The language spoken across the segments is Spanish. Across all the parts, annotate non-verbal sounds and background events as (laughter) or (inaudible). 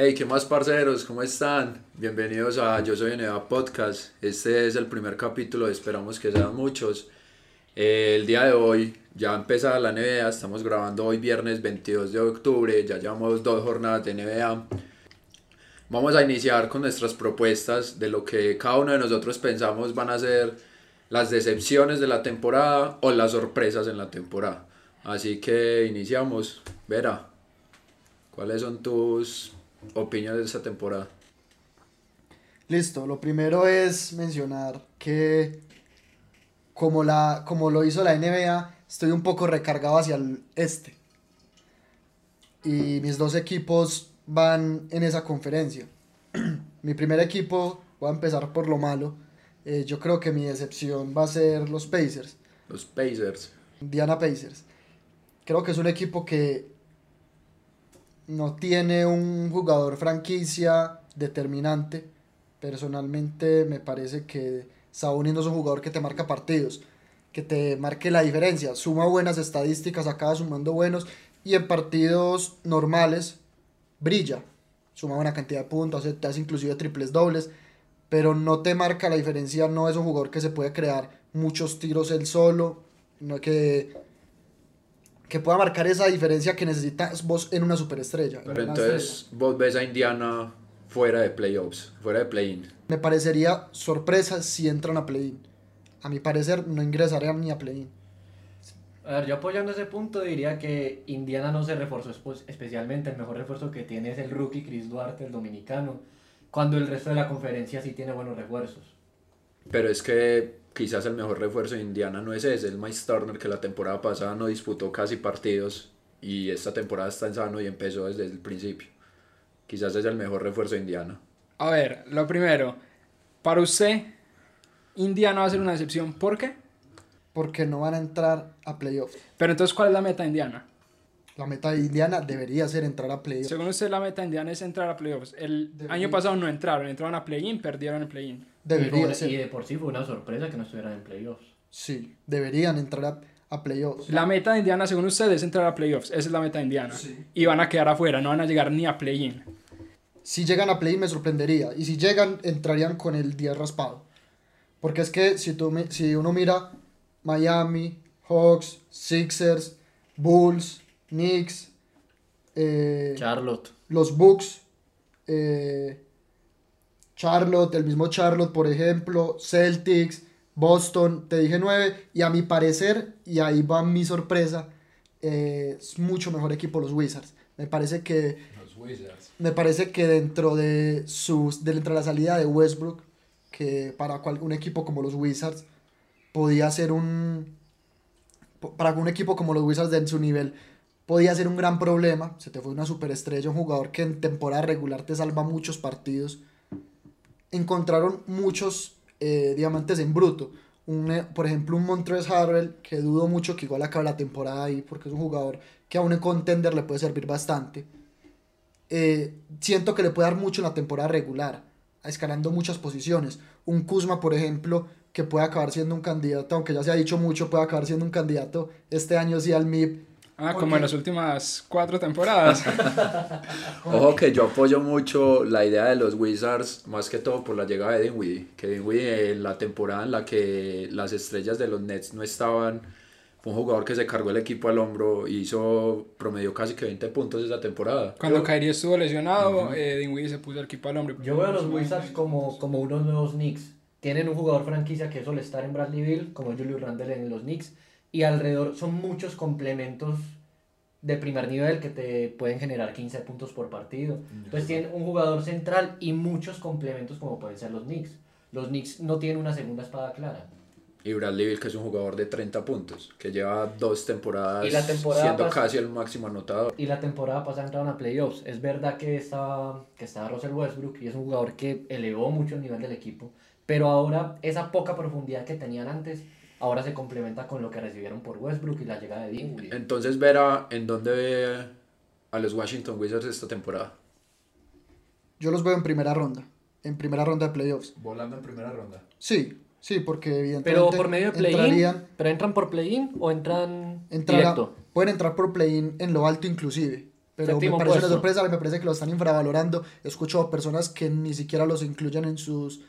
Hey, ¿qué más parceros? ¿Cómo están? Bienvenidos a Yo Soy NBA Podcast. Este es el primer capítulo, esperamos que sean muchos. Eh, el día de hoy ya empezada la NBA, estamos grabando hoy viernes 22 de octubre, ya llevamos dos jornadas de NBA. Vamos a iniciar con nuestras propuestas de lo que cada uno de nosotros pensamos van a ser las decepciones de la temporada o las sorpresas en la temporada. Así que iniciamos. Vera, ¿cuáles son tus opiniones de esta temporada? Listo, lo primero es mencionar que como, la, como lo hizo la NBA, estoy un poco recargado hacia el este. Y mis dos equipos van en esa conferencia. (clears throat) mi primer equipo, voy a empezar por lo malo. eh, yo creo que mi decepción va a ser los Pacers. Los Pacers. Indiana Pacers. Creo que es un equipo que no tiene un jugador franquicia determinante. Personalmente me parece que Sabonis no es un jugador que te marca partidos, que te marque la diferencia. Suma buenas estadísticas, acaba sumando buenos y en partidos normales brilla. Suma buena cantidad de puntos, te hace inclusive triples dobles, pero no te marca la diferencia. No es un jugador que se puede crear muchos tiros él solo, no que que pueda marcar esa diferencia que necesitas vos en una superestrella. en Pero una entonces estrella. vos ves a Indiana fuera de playoffs, fuera de play-in. Me parecería sorpresa si entran a play-in. A mi parecer no ingresarían ni a play-in. A ver, yo apoyando ese punto diría que Indiana no se reforzó especialmente. El mejor refuerzo que tiene es el rookie Chris Duarte, el dominicano. Cuando el resto de la conferencia sí tiene buenos refuerzos. Pero es que quizás el mejor refuerzo de Indiana no es ese, el Miles Turner que la temporada pasada no disputó casi partidos y esta temporada está en sano y empezó desde el principio. Quizás es el mejor refuerzo de Indiana. A ver, lo primero, para usted, Indiana va a ser una decepción. ¿Por qué? Porque no van a entrar a playoffs. Pero entonces, ¿cuál es la meta de Indiana? La meta de Indiana debería ser entrar a playoffs. Según usted, la meta de Indiana es entrar a playoffs. El Debería. año pasado no entraron, entraron a play-in, perdieron el play-in. y, Debería por- ser. y de por sí fue una sorpresa que no estuvieran en playoffs. Sí, deberían entrar a, a playoffs. La meta de Indiana, según usted, es entrar a playoffs. Esa es la meta de Indiana. Sí. Y van a quedar afuera, no van a llegar ni a play-in. Si llegan a play-in me sorprendería. Y si llegan, entrarían con el 10 raspado. Porque es que si, tú, si uno mira Miami, Hawks, Sixers, Bulls, Knicks, eh, Charlotte. los Bucks, eh, Charlotte, el mismo Charlotte, por ejemplo, Celtics, Boston, te dije 9, y a mi parecer, y ahí va mi sorpresa, eh, es mucho mejor equipo los Wizards. Me parece que, Los Wizards. me parece que dentro de sus, dentro de la salida de Westbrook, que para cual- un equipo como los Wizards podía ser un, para un equipo como los Wizards de su nivel, podía ser un gran problema. Se te fue una superestrella, un jugador que en temporada regular te salva muchos partidos. Encontraron muchos eh, diamantes en bruto. Un, eh, por ejemplo, un Montrezl Harrell, que dudo mucho que igual acabe la temporada ahí, porque es un jugador que a un contender le puede servir bastante. Eh, siento que le puede dar mucho en la temporada regular, escalando muchas posiciones. Un Kuzma, por ejemplo, que puede acabar siendo un candidato, aunque ya se ha dicho mucho, puede acabar siendo un candidato este año sí al MIP. Ah, ¿Por como en las últimas cuatro temporadas. (laughs) Ojo que yo apoyo mucho la idea de los Wizards, más que todo por la llegada de Dinwiddie. Que Dinwiddie en la temporada en la que las estrellas de los Nets no estaban, fue un jugador que se cargó el equipo al hombro y hizo, promedió casi que 20 puntos esa temporada. Cuando Kyrie estuvo lesionado, eh, Dinwiddie se puso el equipo al hombre. Yo veo a los Wizards como, como unos nuevos Knicks. Tienen un jugador franquicia que es estar en Bradleyville, como Julius Randle en los Knicks. Y alrededor son muchos complementos de primer nivel que te pueden generar 15 puntos por partido. Entonces tienen un jugador central y muchos complementos como pueden ser los Knicks. Los Knicks no tienen una segunda espada clara. Y Bradley Beal, que es un jugador de 30 puntos, que lleva dos temporadas Y la temporada siendo pas- casi el máximo anotador. Y la temporada pasada entraron a playoffs. Es verdad que estaba, que estaba Russell Westbrook y es un jugador que elevó mucho el nivel del equipo. Pero ahora esa poca profundidad que tenían antes, ahora se complementa con lo que recibieron por Westbrook y la llegada de Dinwiddie. Entonces, Vera, ¿en dónde ve a los Washington Wizards esta temporada? Yo los veo en primera ronda, en primera ronda de playoffs. Volando en primera ronda. Sí, sí, porque evidentemente Pero por medio de play-in, entrarían, ¿pero entran por play-in o entran entrará- directo? pueden entrar por play-in en lo alto inclusive, Pero Séptimo me parece una puesto. sorpresa, me parece que lo están infravalorando. He escuchado personas que ni siquiera los incluyen en sus,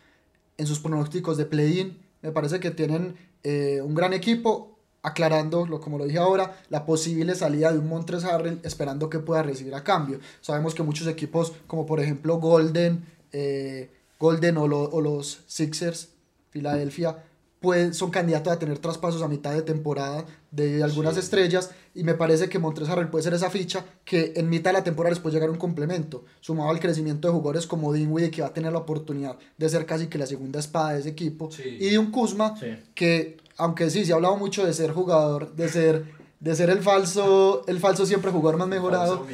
en sus pronósticos de play-in. Me parece que tienen eh, un gran equipo, aclarando, como lo dije ahora, la posible salida de un Montres esperando que pueda recibir a cambio. Sabemos que muchos equipos, como por ejemplo Golden, eh, Golden o, o los Sixers, Filadelfia, pues, son candidatos a tener traspasos a mitad de temporada de algunas Sí. estrellas y me parece que Montres Harrell puede ser esa ficha que en mitad de la temporada les puede llegar un complemento, sumado al crecimiento de jugadores como Dinwiddie que va a tener la oportunidad de ser casi que la segunda espada de ese equipo Sí. y de un Kuzma Sí. que aunque sí se ha hablado mucho de ser jugador, de ser de ser el falso el falso siempre jugador más mejorado,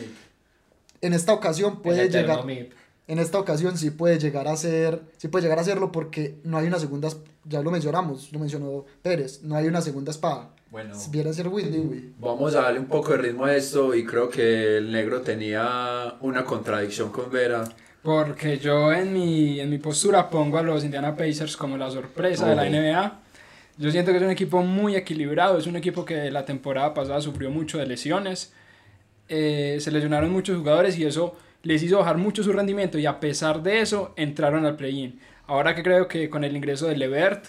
en esta ocasión puede llegar MIP. En esta ocasión sí puede llegar a ser, sí puede llegar a serlo porque no hay una segunda, ya lo mencionamos, lo mencionó Pérez, no hay una segunda espada. Bueno, Si viene a ser vamos a darle un poco de ritmo a esto y creo que el negro tenía una contradicción con Vera. Porque yo en mi, en mi postura pongo a los Indiana Pacers como la sorpresa de la. NBA. Yo siento que es un equipo muy equilibrado, es un equipo que la temporada pasada sufrió mucho de lesiones, eh, se lesionaron muchos jugadores y eso les hizo bajar mucho su rendimiento y a pesar de eso entraron al play-in. Ahora que creo que con el ingreso de Levert,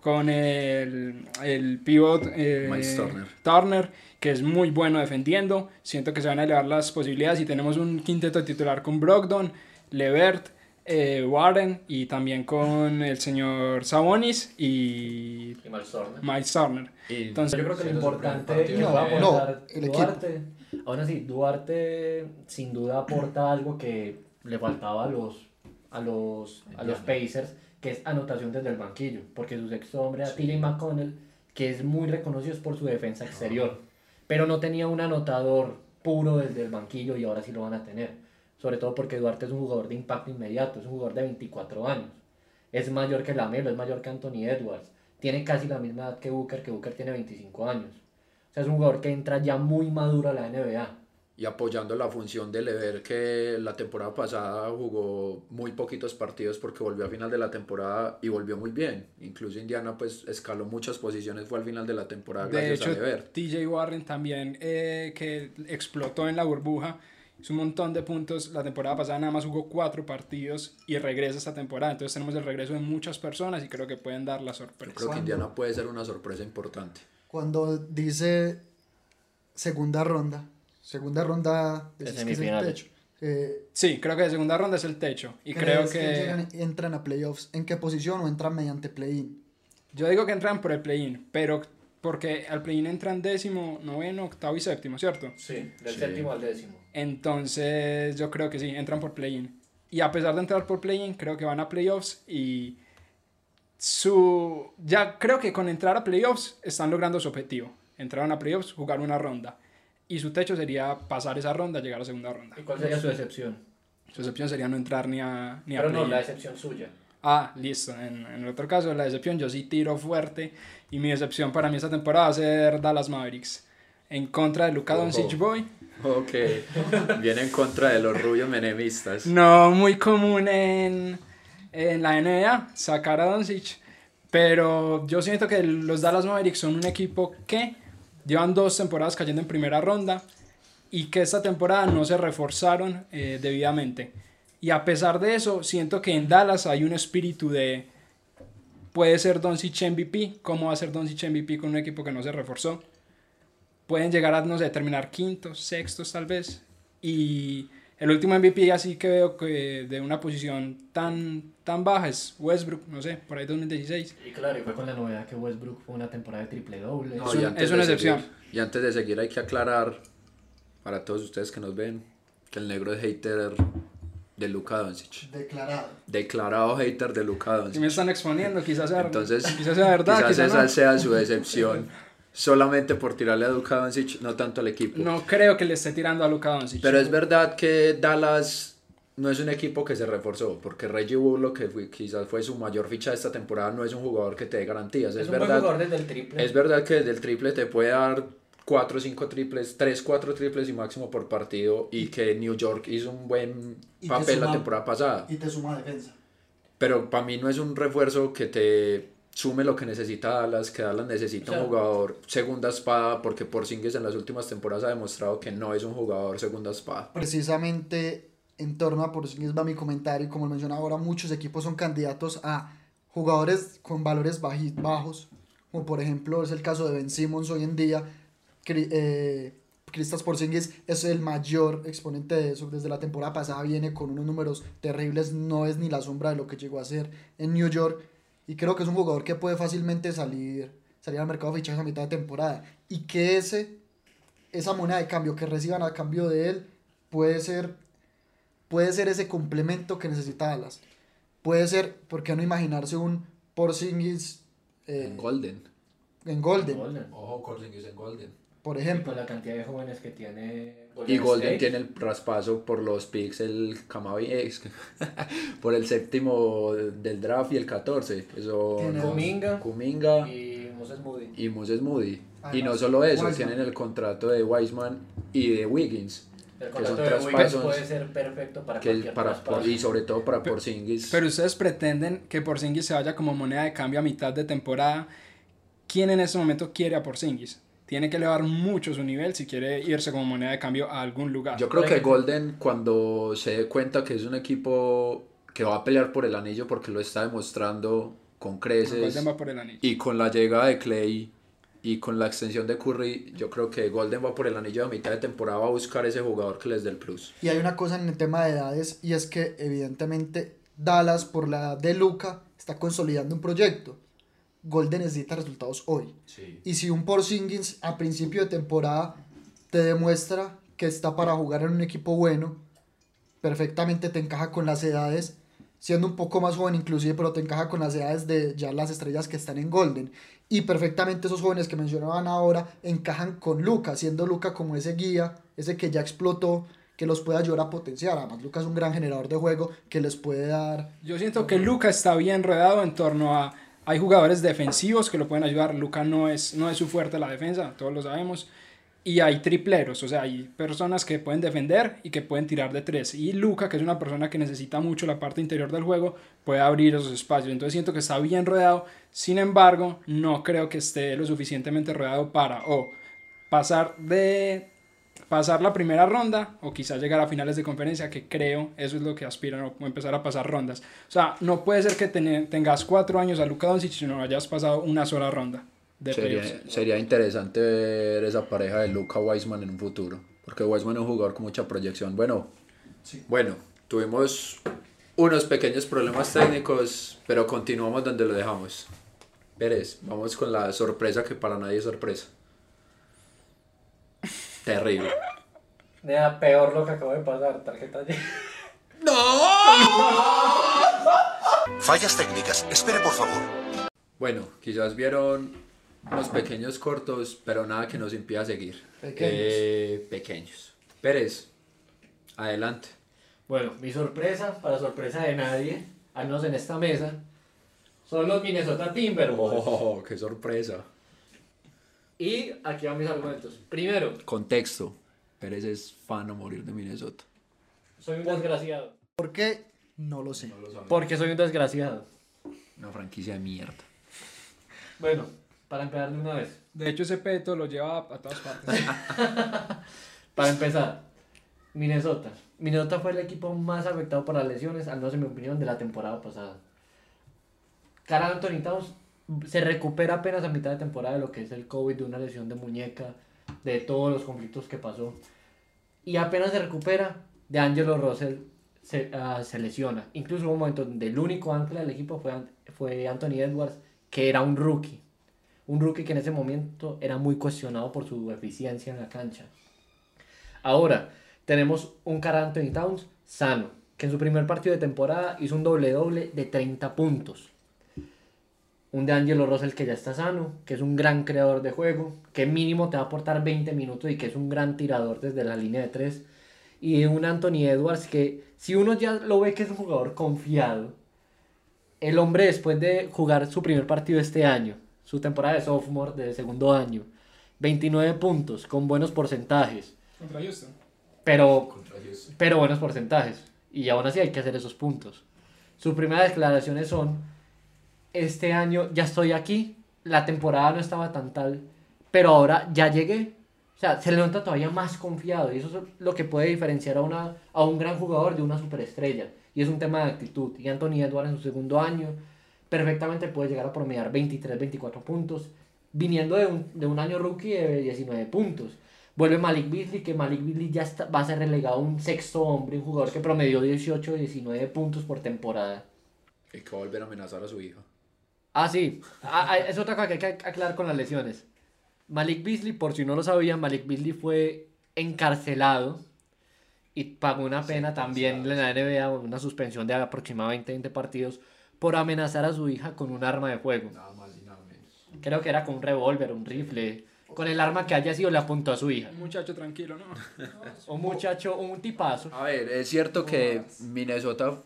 con el, el pivot eh, Turner. Turner, que es muy bueno defendiendo, siento que se van a elevar las posibilidades y tenemos un quinteto titular con Brogdon, Levert, eh, Warren y también con el señor Sabonis y Y Miles Turner. Miles Turner. Y Entonces, Yo creo que lo Sí, importante primeros va a. No, aportar. Duarte, aún así, Duarte sin duda aporta algo que le faltaba a los, a los, a los Pacers, que es anotación desde el banquillo, porque su sexto hombre era TJ McConnell, que es muy reconocido es por su defensa exterior, pero no tenía un anotador puro desde el banquillo y ahora sí lo van a tener, sobre todo porque Duarte es un jugador de impacto inmediato, es un jugador de 24 años, es mayor que Lamelo, es mayor que Anthony Edwards, tiene casi la misma edad que Booker, que Booker tiene 25 años. O sea, es un jugador que entra ya muy maduro a la NBA. y apoyando la función de Lever que la temporada pasada jugó muy poquitos partidos porque volvió a final de la temporada y volvió muy bien. Incluso Indiana pues escaló muchas posiciones, fue al final de la temporada de gracias hecho, a Lever. TJ Warren también, eh, que explotó en la burbuja, hizo un montón de puntos. La temporada pasada nada más jugó cuatro partidos y regresa esta temporada. Entonces tenemos el regreso de muchas personas y creo que pueden dar la Yo sorpresa. creo que Indiana puede ser una sorpresa importante. cuando dice segunda ronda, segunda ronda De que es semifinales. techo. Eh, Sí, creo que de segunda ronda es el techo. Y creo ¿crees que... llegan- entran a playoffs, ¿en qué posición o entran mediante play-in? Yo digo que entran por el play-in, pero porque al play-in entran décimo, noveno, octavo y séptimo, ¿cierto? Sí, del Sí. séptimo al décimo. Entonces yo creo que sí, entran por play-in. Y a pesar de entrar por play-in, creo que van a playoffs y su... Ya creo que con entrar a playoffs están logrando su objetivo. Entraron a playoffs, jugar una ronda. Y su techo sería pasar esa ronda, llegar a segunda ronda. ¿Y cuál sería su decepción? Su excepción sería no entrar ni a, ni a Pero no, la decepción suya. Ah, listo. En, en el otro caso, la decepción, yo sí tiro fuerte. Y mi decepción para mí esta temporada va a ser Dallas Mavericks. En contra de Luka. Doncic Boy. Ok, viene en contra de los rubios menemistas. No muy común en, en la NBA sacar a Doncic. Pero yo siento que los Dallas Mavericks son un equipo que llevan dos temporadas cayendo en primera ronda y que esta temporada no se reforzaron eh, debidamente. Y a pesar de eso, siento que en Dallas hay un espíritu de puede ser Doncic MVP, ¿cómo va a ser Doncic MVP con un equipo que no se reforzó? Pueden llegar a, no sé, terminar quintos, sextos tal vez. Y el último MVP así que veo que de una posición tan, tan baja es Westbrook, no sé, por ahí 2016. Y claro, y fue con la novedad que Westbrook fue una temporada de triple doble. No, Es es una excepción. seguir- y antes de seguir hay que aclarar para todos ustedes que nos ven que el negro es hater de Luka Doncic. Declarado. Declarado hater de Luka Doncic. me están exponiendo, quizás sea, Entonces, quizás sea verdad, quizás quizás esa no. sea su decepción solamente por tirarle a Luka Doncic, no tanto al equipo. No creo que le esté tirando a Luka Doncic. Pero es verdad que Dallas no es un equipo que se reforzó, porque Reggie Bullock, que fue- quizás fue su mayor ficha de esta temporada, no es un jugador que te dé garantías. Es, Es, un buen verdad, jugador desde el triple. es verdad que desde el triple te puede dar 4 o 5 triples, 3, 4 triples y máximo por partido, y que New York hizo un buen papel la suma- temporada pasada. Y te suma defensa. Pero para mí no es un refuerzo que te sume lo que necesita Dallas, que Dallas necesita O sea, un jugador segunda espada, porque Porzingis en las últimas temporadas ha demostrado que no es un jugador segunda espada. Precisamente en torno a Porzingis va mi comentario y como lo mencionaba ahora, muchos equipos son candidatos a jugadores con valores bajos, como por ejemplo es el caso de Ben Simmons hoy en día. Eh, Kristaps Porzingis es el mayor exponente de eso. Desde la temporada pasada viene con unos números terribles, no es ni la sombra de lo que llegó a ser en New York. Y creo que es un jugador que puede fácilmente salir, salir al mercado de fichajes a mitad de temporada. Y que ese, esa moneda de cambio que reciban a cambio de él puede ser, puede ser ese complemento que necesita Dallas. Puede ser, ¿por qué no imaginarse un Porzingis eh, En Golden. en Golden, Golden. Ojo, Porzingis en Golden. Por Y ejemplo? con la cantidad de jóvenes que tiene Y Golden State. tiene el raspazo por los picks, el Camavinga, (laughs) por el séptimo del draft y el 14. Eso. Kuminga Kuminga y Moses Moody. y Moses Moody. y Además, no solo eso, Wiseman. tienen el contrato de Wiseman y de Wiggins. El que contrato son de Wiggins traspasos puede ser perfecto para que cualquier para, traspaso. y sobre todo para Porzingis. Pero ustedes pretenden que Porzingis se vaya como moneda de cambio a mitad de temporada. ¿Quién en este momento quiere a Porzingis? Tiene que elevar mucho su nivel si quiere irse como moneda de cambio a algún lugar. Yo creo que. Golden cuando se dé cuenta que es un equipo que va a pelear por el anillo porque lo está demostrando con creces Golden va por el anillo. y con la llegada de Clay y con la extensión de Curry, yo creo que Golden va por el anillo a mitad de temporada a buscar ese jugador que les dé el plus. Y hay una cosa en el tema de edades y es que evidentemente Dallas por la edad de Luca está consolidando un proyecto. Golden necesita resultados hoy. Y si un Porzingis a principio de temporada te demuestra que está para jugar en un equipo bueno, perfectamente te encaja con las edades, siendo un poco más joven inclusive, pero te encaja con las edades de ya las estrellas que están en Golden. Y perfectamente esos jóvenes que mencionaban ahora encajan con Luca, siendo Luca como ese guía, ese que ya explotó, que los puede ayudar a potenciar. Además, Luca es un gran generador de juego que les puede dar Yo siento que Luca está bien rodeado en torno a... Hay jugadores defensivos que lo pueden ayudar. Luca no es, no es su fuerte la defensa, todos lo sabemos. Y hay tripleros, o sea, hay personas que pueden defender y que pueden tirar de tres. Y Luca, que es una persona que necesita mucho la parte interior del juego, puede abrir esos espacios. Entonces siento que está bien rodeado. Sin embargo, no creo que esté lo suficientemente rodeado para o pasar de pasar la primera ronda o quizás llegar a finales de conferencia, que creo eso es lo que aspiran o empezar a pasar rondas. O sea, no puede ser que ten- tengas cuatro años a Luka Doncic y no hayas pasado una sola ronda de Sería, playoffs. sería interesante ver esa pareja de Luca Wiseman en un futuro, porque Wiseman es un jugador con mucha proyección. Bueno, bueno, tuvimos unos pequeños problemas técnicos, pero continuamos donde lo dejamos. Pérez, vamos con la sorpresa que para nadie es sorpresa. Terrible. Nada, peor lo que acabo de pasar, tarjeta de... (laughs) Fallas técnicas. Espere, por favor. Bueno, quizás vieron unos pequeños cortos, pero nada que nos impida seguir. Pequeños. Eh, pequeños. Pérez, adelante. Bueno, mi sorpresa, para sorpresa de nadie, al menos en esta mesa, son los Minnesota Timberwolves. Oh, qué sorpresa. Y aquí van mis argumentos. Primero, Contexto. Pérez es fan a morir de Minnesota. soy un desgraciado. ¿Por qué? No lo sé. Porque soy un desgraciado. Una franquicia de mierda. Bueno, para empezar de una vez. De hecho, ese peto lo lleva a todas partes. (laughs) Para empezar, Minnesota. Minnesota fue el equipo más afectado por las lesiones, al menos en mi opinión, de la temporada pasada. Carl Anthony Towns se recupera apenas a mitad de temporada de lo que es el COVID, de una lesión de muñeca, de todos los conflictos que pasó. Y apenas se recupera, de Angelo Russell se, ah, se lesiona. Incluso hubo un momento donde el único ancla del equipo fue, fue Anthony Edwards, que era un rookie. Un rookie que en ese momento era muy cuestionado por su eficiencia en la cancha. Ahora, tenemos un Carl Anthony Towns sano, que en su primer partido de temporada hizo un doble-doble de 30 puntos. Un de Angelo Russell que ya está sano, que es un gran creador de juego, que mínimo te va a aportar 20 minutos y que es un gran tirador desde la línea de 3. Y un Anthony Edwards que, si uno ya lo ve que es un jugador confiado, el hombre después de jugar su primer partido este año, su temporada de sophomore de segundo año, 29 puntos con buenos porcentajes, Contra Houston. pero, pero buenos porcentajes. Y aún así hay que hacer esos puntos. Sus primeras declaraciones son este año ya estoy aquí, la temporada no estaba tan tal, pero ahora ya llegué. O sea, se le nota todavía más confiado y eso es lo que puede diferenciar a, una, a un gran jugador de una superestrella. Y es un tema de actitud. Y Anthony Edwards en su segundo año perfectamente puede llegar a promediar 23, 24 puntos, viniendo de un, de un año rookie de 19 puntos. Vuelve Malik Beasley, que Malik Beasley ya está- va a ser relegado a un sexto hombre, un jugador que promedió 18, 19 puntos por temporada. Y que va a volver a amenazar a su hija. Ah, sí. Ah, ah, es otra cosa que hay que aclarar con las lesiones. Malik Beasley, por si no lo sabían, Malik Beasley fue encarcelado y pagó una pena también en la NBA, una suspensión de aproximadamente 20 partidos, por amenazar a su hija con un arma de fuego. Nada más y nada menos. Creo que era con un revólver, un rifle. Con el arma que haya sido le apuntó a su hija. Un muchacho tranquilo, ¿no? (laughs) Un muchacho, un tipazo. A ver, es cierto que Minnesota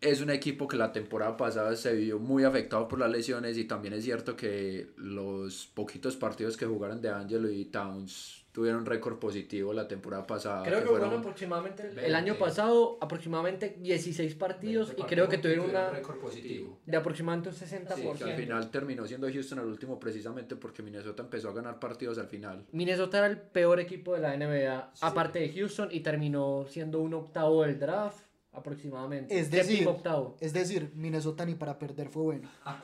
es un equipo que la temporada pasada se vio muy afectado por las lesiones y también es cierto que los poquitos partidos que jugaron de Angelo y Towns tuvieron récord positivo la temporada pasada. Creo que fueron jugaron aproximadamente el- el 20. año pasado aproximadamente 16 partidos y creo que tuvieron una récord positivo. de aproximadamente un Sí, 60%. que al final terminó siendo Houston el último precisamente porque Minnesota empezó a ganar partidos al final. Minnesota era el peor equipo de la NBA, aparte de Houston, y terminó siendo un octavo del draft, aproximadamente. Es decir, Séptimo octavo. es decir, Minnesota ni para perder fue bueno. (laughs)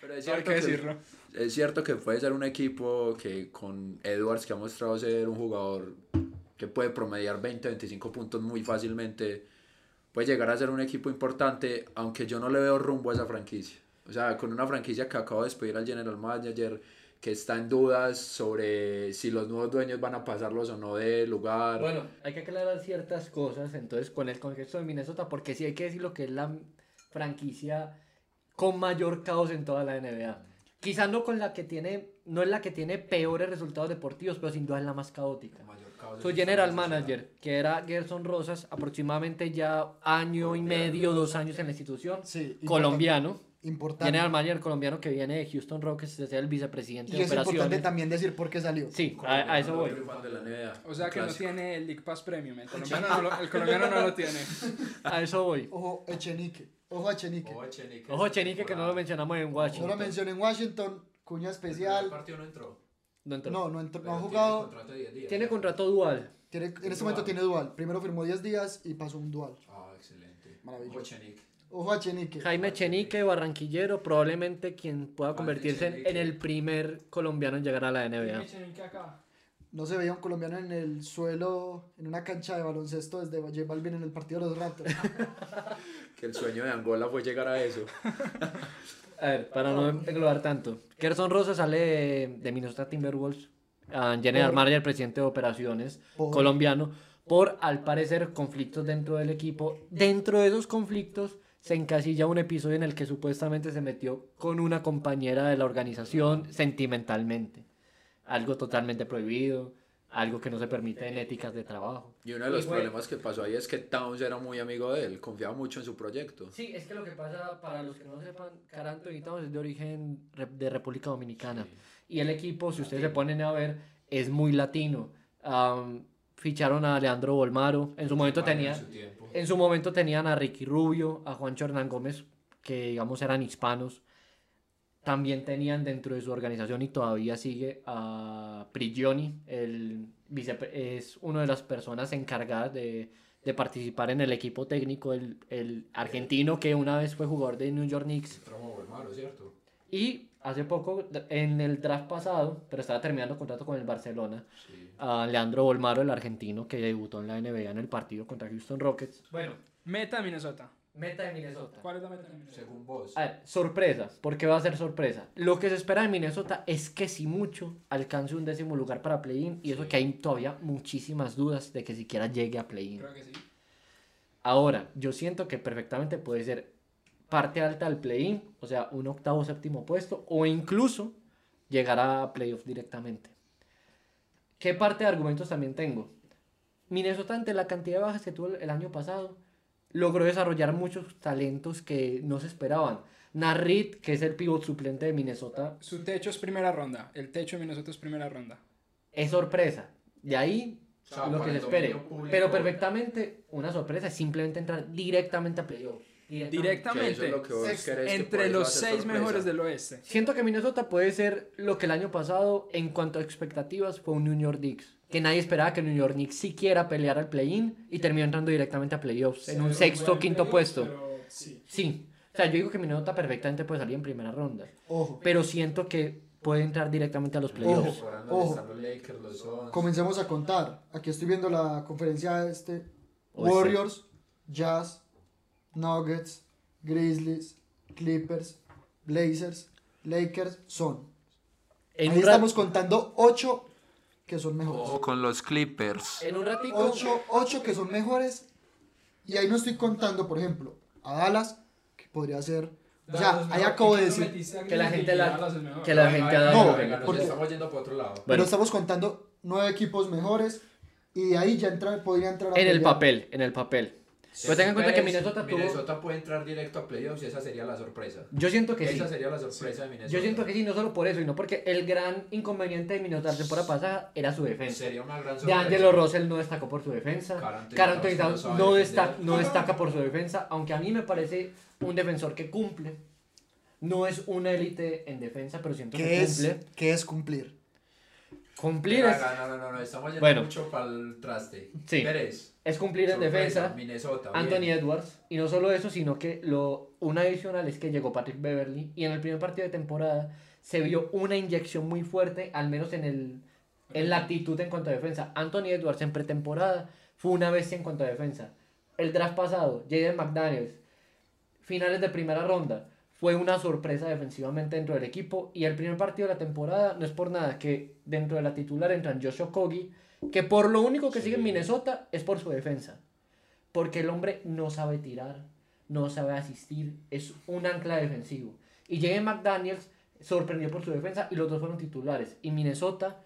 Pero es Hay cierto, que que, decirlo. es cierto que puede ser un equipo que con Edwards, que ha mostrado ser un jugador que puede promediar 20, 25 puntos muy fácilmente, puede llegar a ser un equipo importante, aunque yo no le veo rumbo a esa franquicia. O sea, con una franquicia que acaba de despedir al general manager, que está en dudas sobre si los nuevos dueños van a pasarlos o no de lugar. Bueno, hay que aclarar ciertas cosas, entonces, con el contexto de Minnesota, porque sí hay que decir lo que es la franquicia con mayor caos en toda la NBA. Quizás no con la que tiene, no es la que tiene peores resultados deportivos, pero sin duda es la más caótica. Su general manager, que era Gerson Rosas, aproximadamente ya año y medio, dos años en la institución, Sí, colombiano. Importante. General manager colombiano que viene de Houston Rockets, es el vicepresidente Y de es importante operaciones. también decir por qué salió. Sí, a, a eso voy. O sea que no tiene el League Pass Premium. El colombiano no lo, el colombiano no lo (laughs) tiene. A eso voy. Ojo, Echenique. Ojo a Echenique. Ojo, Chenique. Ojo, Chenique, que no lo mencionamos en No Washington. lo mencioné en Washington, cuña El especial. partido no entró. No entró. No, no, entró- no ha jugado. tiene contrato de 10 días. Tiene contrato dual. Tiene, en este momento tiene dual. Primero firmó 10 días y pasó un dual. Ah, excelente. Maravilloso. Ojo, Chenique. Ojo a Chenique. Jaime Chenique, barranquillero, probablemente quien pueda convertirse en, en el primer colombiano en llegar a la NBA. No se veía un colombiano en el suelo, en una cancha de baloncesto desde J Balvin en el partido de los Raptors. (laughs) Que el sueño de Angola fue llegar a eso. (laughs) A ver, para no englobar tanto. Gerson Rosa sale de, de Minnesota Timberwolves, ah, general Por- manager, presidente de operaciones, Por- colombiano, por al parecer conflictos dentro del equipo. Dentro de esos conflictos se encasilla un episodio en el que supuestamente se metió con una compañera de la organización sentimentalmente. Algo totalmente prohibido, algo que no se permite en éticas de trabajo. Y uno de los Y fue- problemas que pasó ahí es que Towns era muy amigo de él, confiaba mucho en su proyecto. Sí, es que lo que pasa, para los que no sepan, Caranto y Towns es de origen de República Dominicana. Y el equipo, si ustedes se ponen a ver, es muy latino. Am, ficharon a Leandro Bolmaro. En su momento tenía, en su momento tenían a Ricky Rubio, a Juancho Hernán Gómez, que digamos eran hispanos. También tenían dentro de su organización y todavía sigue a Prigioni, el vicepre- es una de las personas encargadas de, de participar en el equipo técnico, el, el argentino que una vez fue jugador de New York Knicks. ¿cierto? Y hace poco, en el draft pasado, pero estaba terminando contrato con el Barcelona, a Leandro Bolmaro, el argentino que debutó en la NBA en el partido contra Houston Rockets. Bueno, Meta Minnesota. meta de Minnesota. ¿Cuál es la meta de Minnesota? Según vos. A ver, sorpresa, porque va a ser sorpresa. Lo que se espera de Minnesota es que si mucho alcance un décimo lugar para play-in y eso que hay todavía muchísimas dudas de que siquiera llegue a play-in. Creo que sí. Ahora, yo siento que perfectamente puede ser parte alta del play-in, o sea, un octavo séptimo puesto, o incluso llegar a playoff directamente. ¿Qué parte de argumentos también tengo? Minnesota, ante la cantidad de bajas que tuvo el- año pasado, logró desarrollar muchos talentos que no se esperaban. Narrit, que es el pivot suplente de Minnesota, Su techo es primera ronda. El techo de Minnesota es primera ronda. es sorpresa. De ahí O sea, lo que se espere. público. Pero perfectamente una sorpresa es simplemente entrar directamente a playoff. Directamente. Que es lo que Entre los seis sorpresa. mejores del oeste. Siento que Minnesota puede ser lo que el año pasado, en cuanto a expectativas, fue un New York Knicks. Que nadie esperaba que New York Knicks siquiera peleara al play-in y terminó entrando directamente a playoffs en un sexto o quinto puesto. sí. Sí. O sea, yo digo que Minnesota perfectamente puede salir en primera ronda. Ojo. Pero siento que puede entrar directamente a los playoffs. Ojo. los. Comencemos a contar. Aquí estoy viendo la conferencia este. Oeste. Warriors, Jazz, Nuggets, Grizzlies, Clippers, Blazers, Lakers, son. En Ahí estamos contando 8 que son mejores. Ojo con los Clippers. en un ratico. 8, 8 que son mejores. Y ahí no estoy contando, por ejemplo, a Dallas, que podría ser. O sea, ahí acabo de decir. Que la gente la- que la gente No, porque- estamos yendo por otro lado. Pero Bueno. estamos contando 9 equipos mejores. Y de ahí ya entra, podría entrar a En el pelear. papel, en el papel. Pero tengan en cuenta que Minnesota tuvo. Minnesota puede entrar directo a playoffs y esa sería la sorpresa. Yo siento que sí. Esa sería la sorpresa de Minnesota. Yo siento que sí, no solo por eso, sino porque el gran inconveniente de Minnesota la temporada pasada era su defensa. Sería una gran De sorpresa. Angelo Russell no destacó por su defensa. Carl no no, destaca, no destaca por su defensa, aunque a mí me parece un defensor que cumple. No es una élite en defensa, pero siento que ¿Qué es, cumple. ¿Qué es cumplir? Cumplir No, es, no, no, no, no, estamos yendo Bueno. mucho para el traste. Sí. Pérez. Es cumplir en defensa. Minnesota. Anthony bien. Edwards. Y no solo eso, sino que lo, una adicional es que llegó Patrick Beverly. Y en el primer partido de temporada se vio una inyección muy fuerte, al menos en, el, en la actitud en cuanto a defensa. Anthony Edwards en pretemporada fue una bestia en cuanto a defensa. El draft pasado, Jaden McDaniels, finales de primera ronda, fue una sorpresa defensivamente dentro del equipo. Y el primer partido de la temporada no es por nada que dentro de la titular entran Josh Okogie, que por lo único que sigue en Minnesota es por su defensa. Porque el hombre no sabe tirar, no sabe asistir, es un ancla defensivo. Y Jaden McDaniels sorprendió por su defensa y los dos fueron titulares. Y Minnesota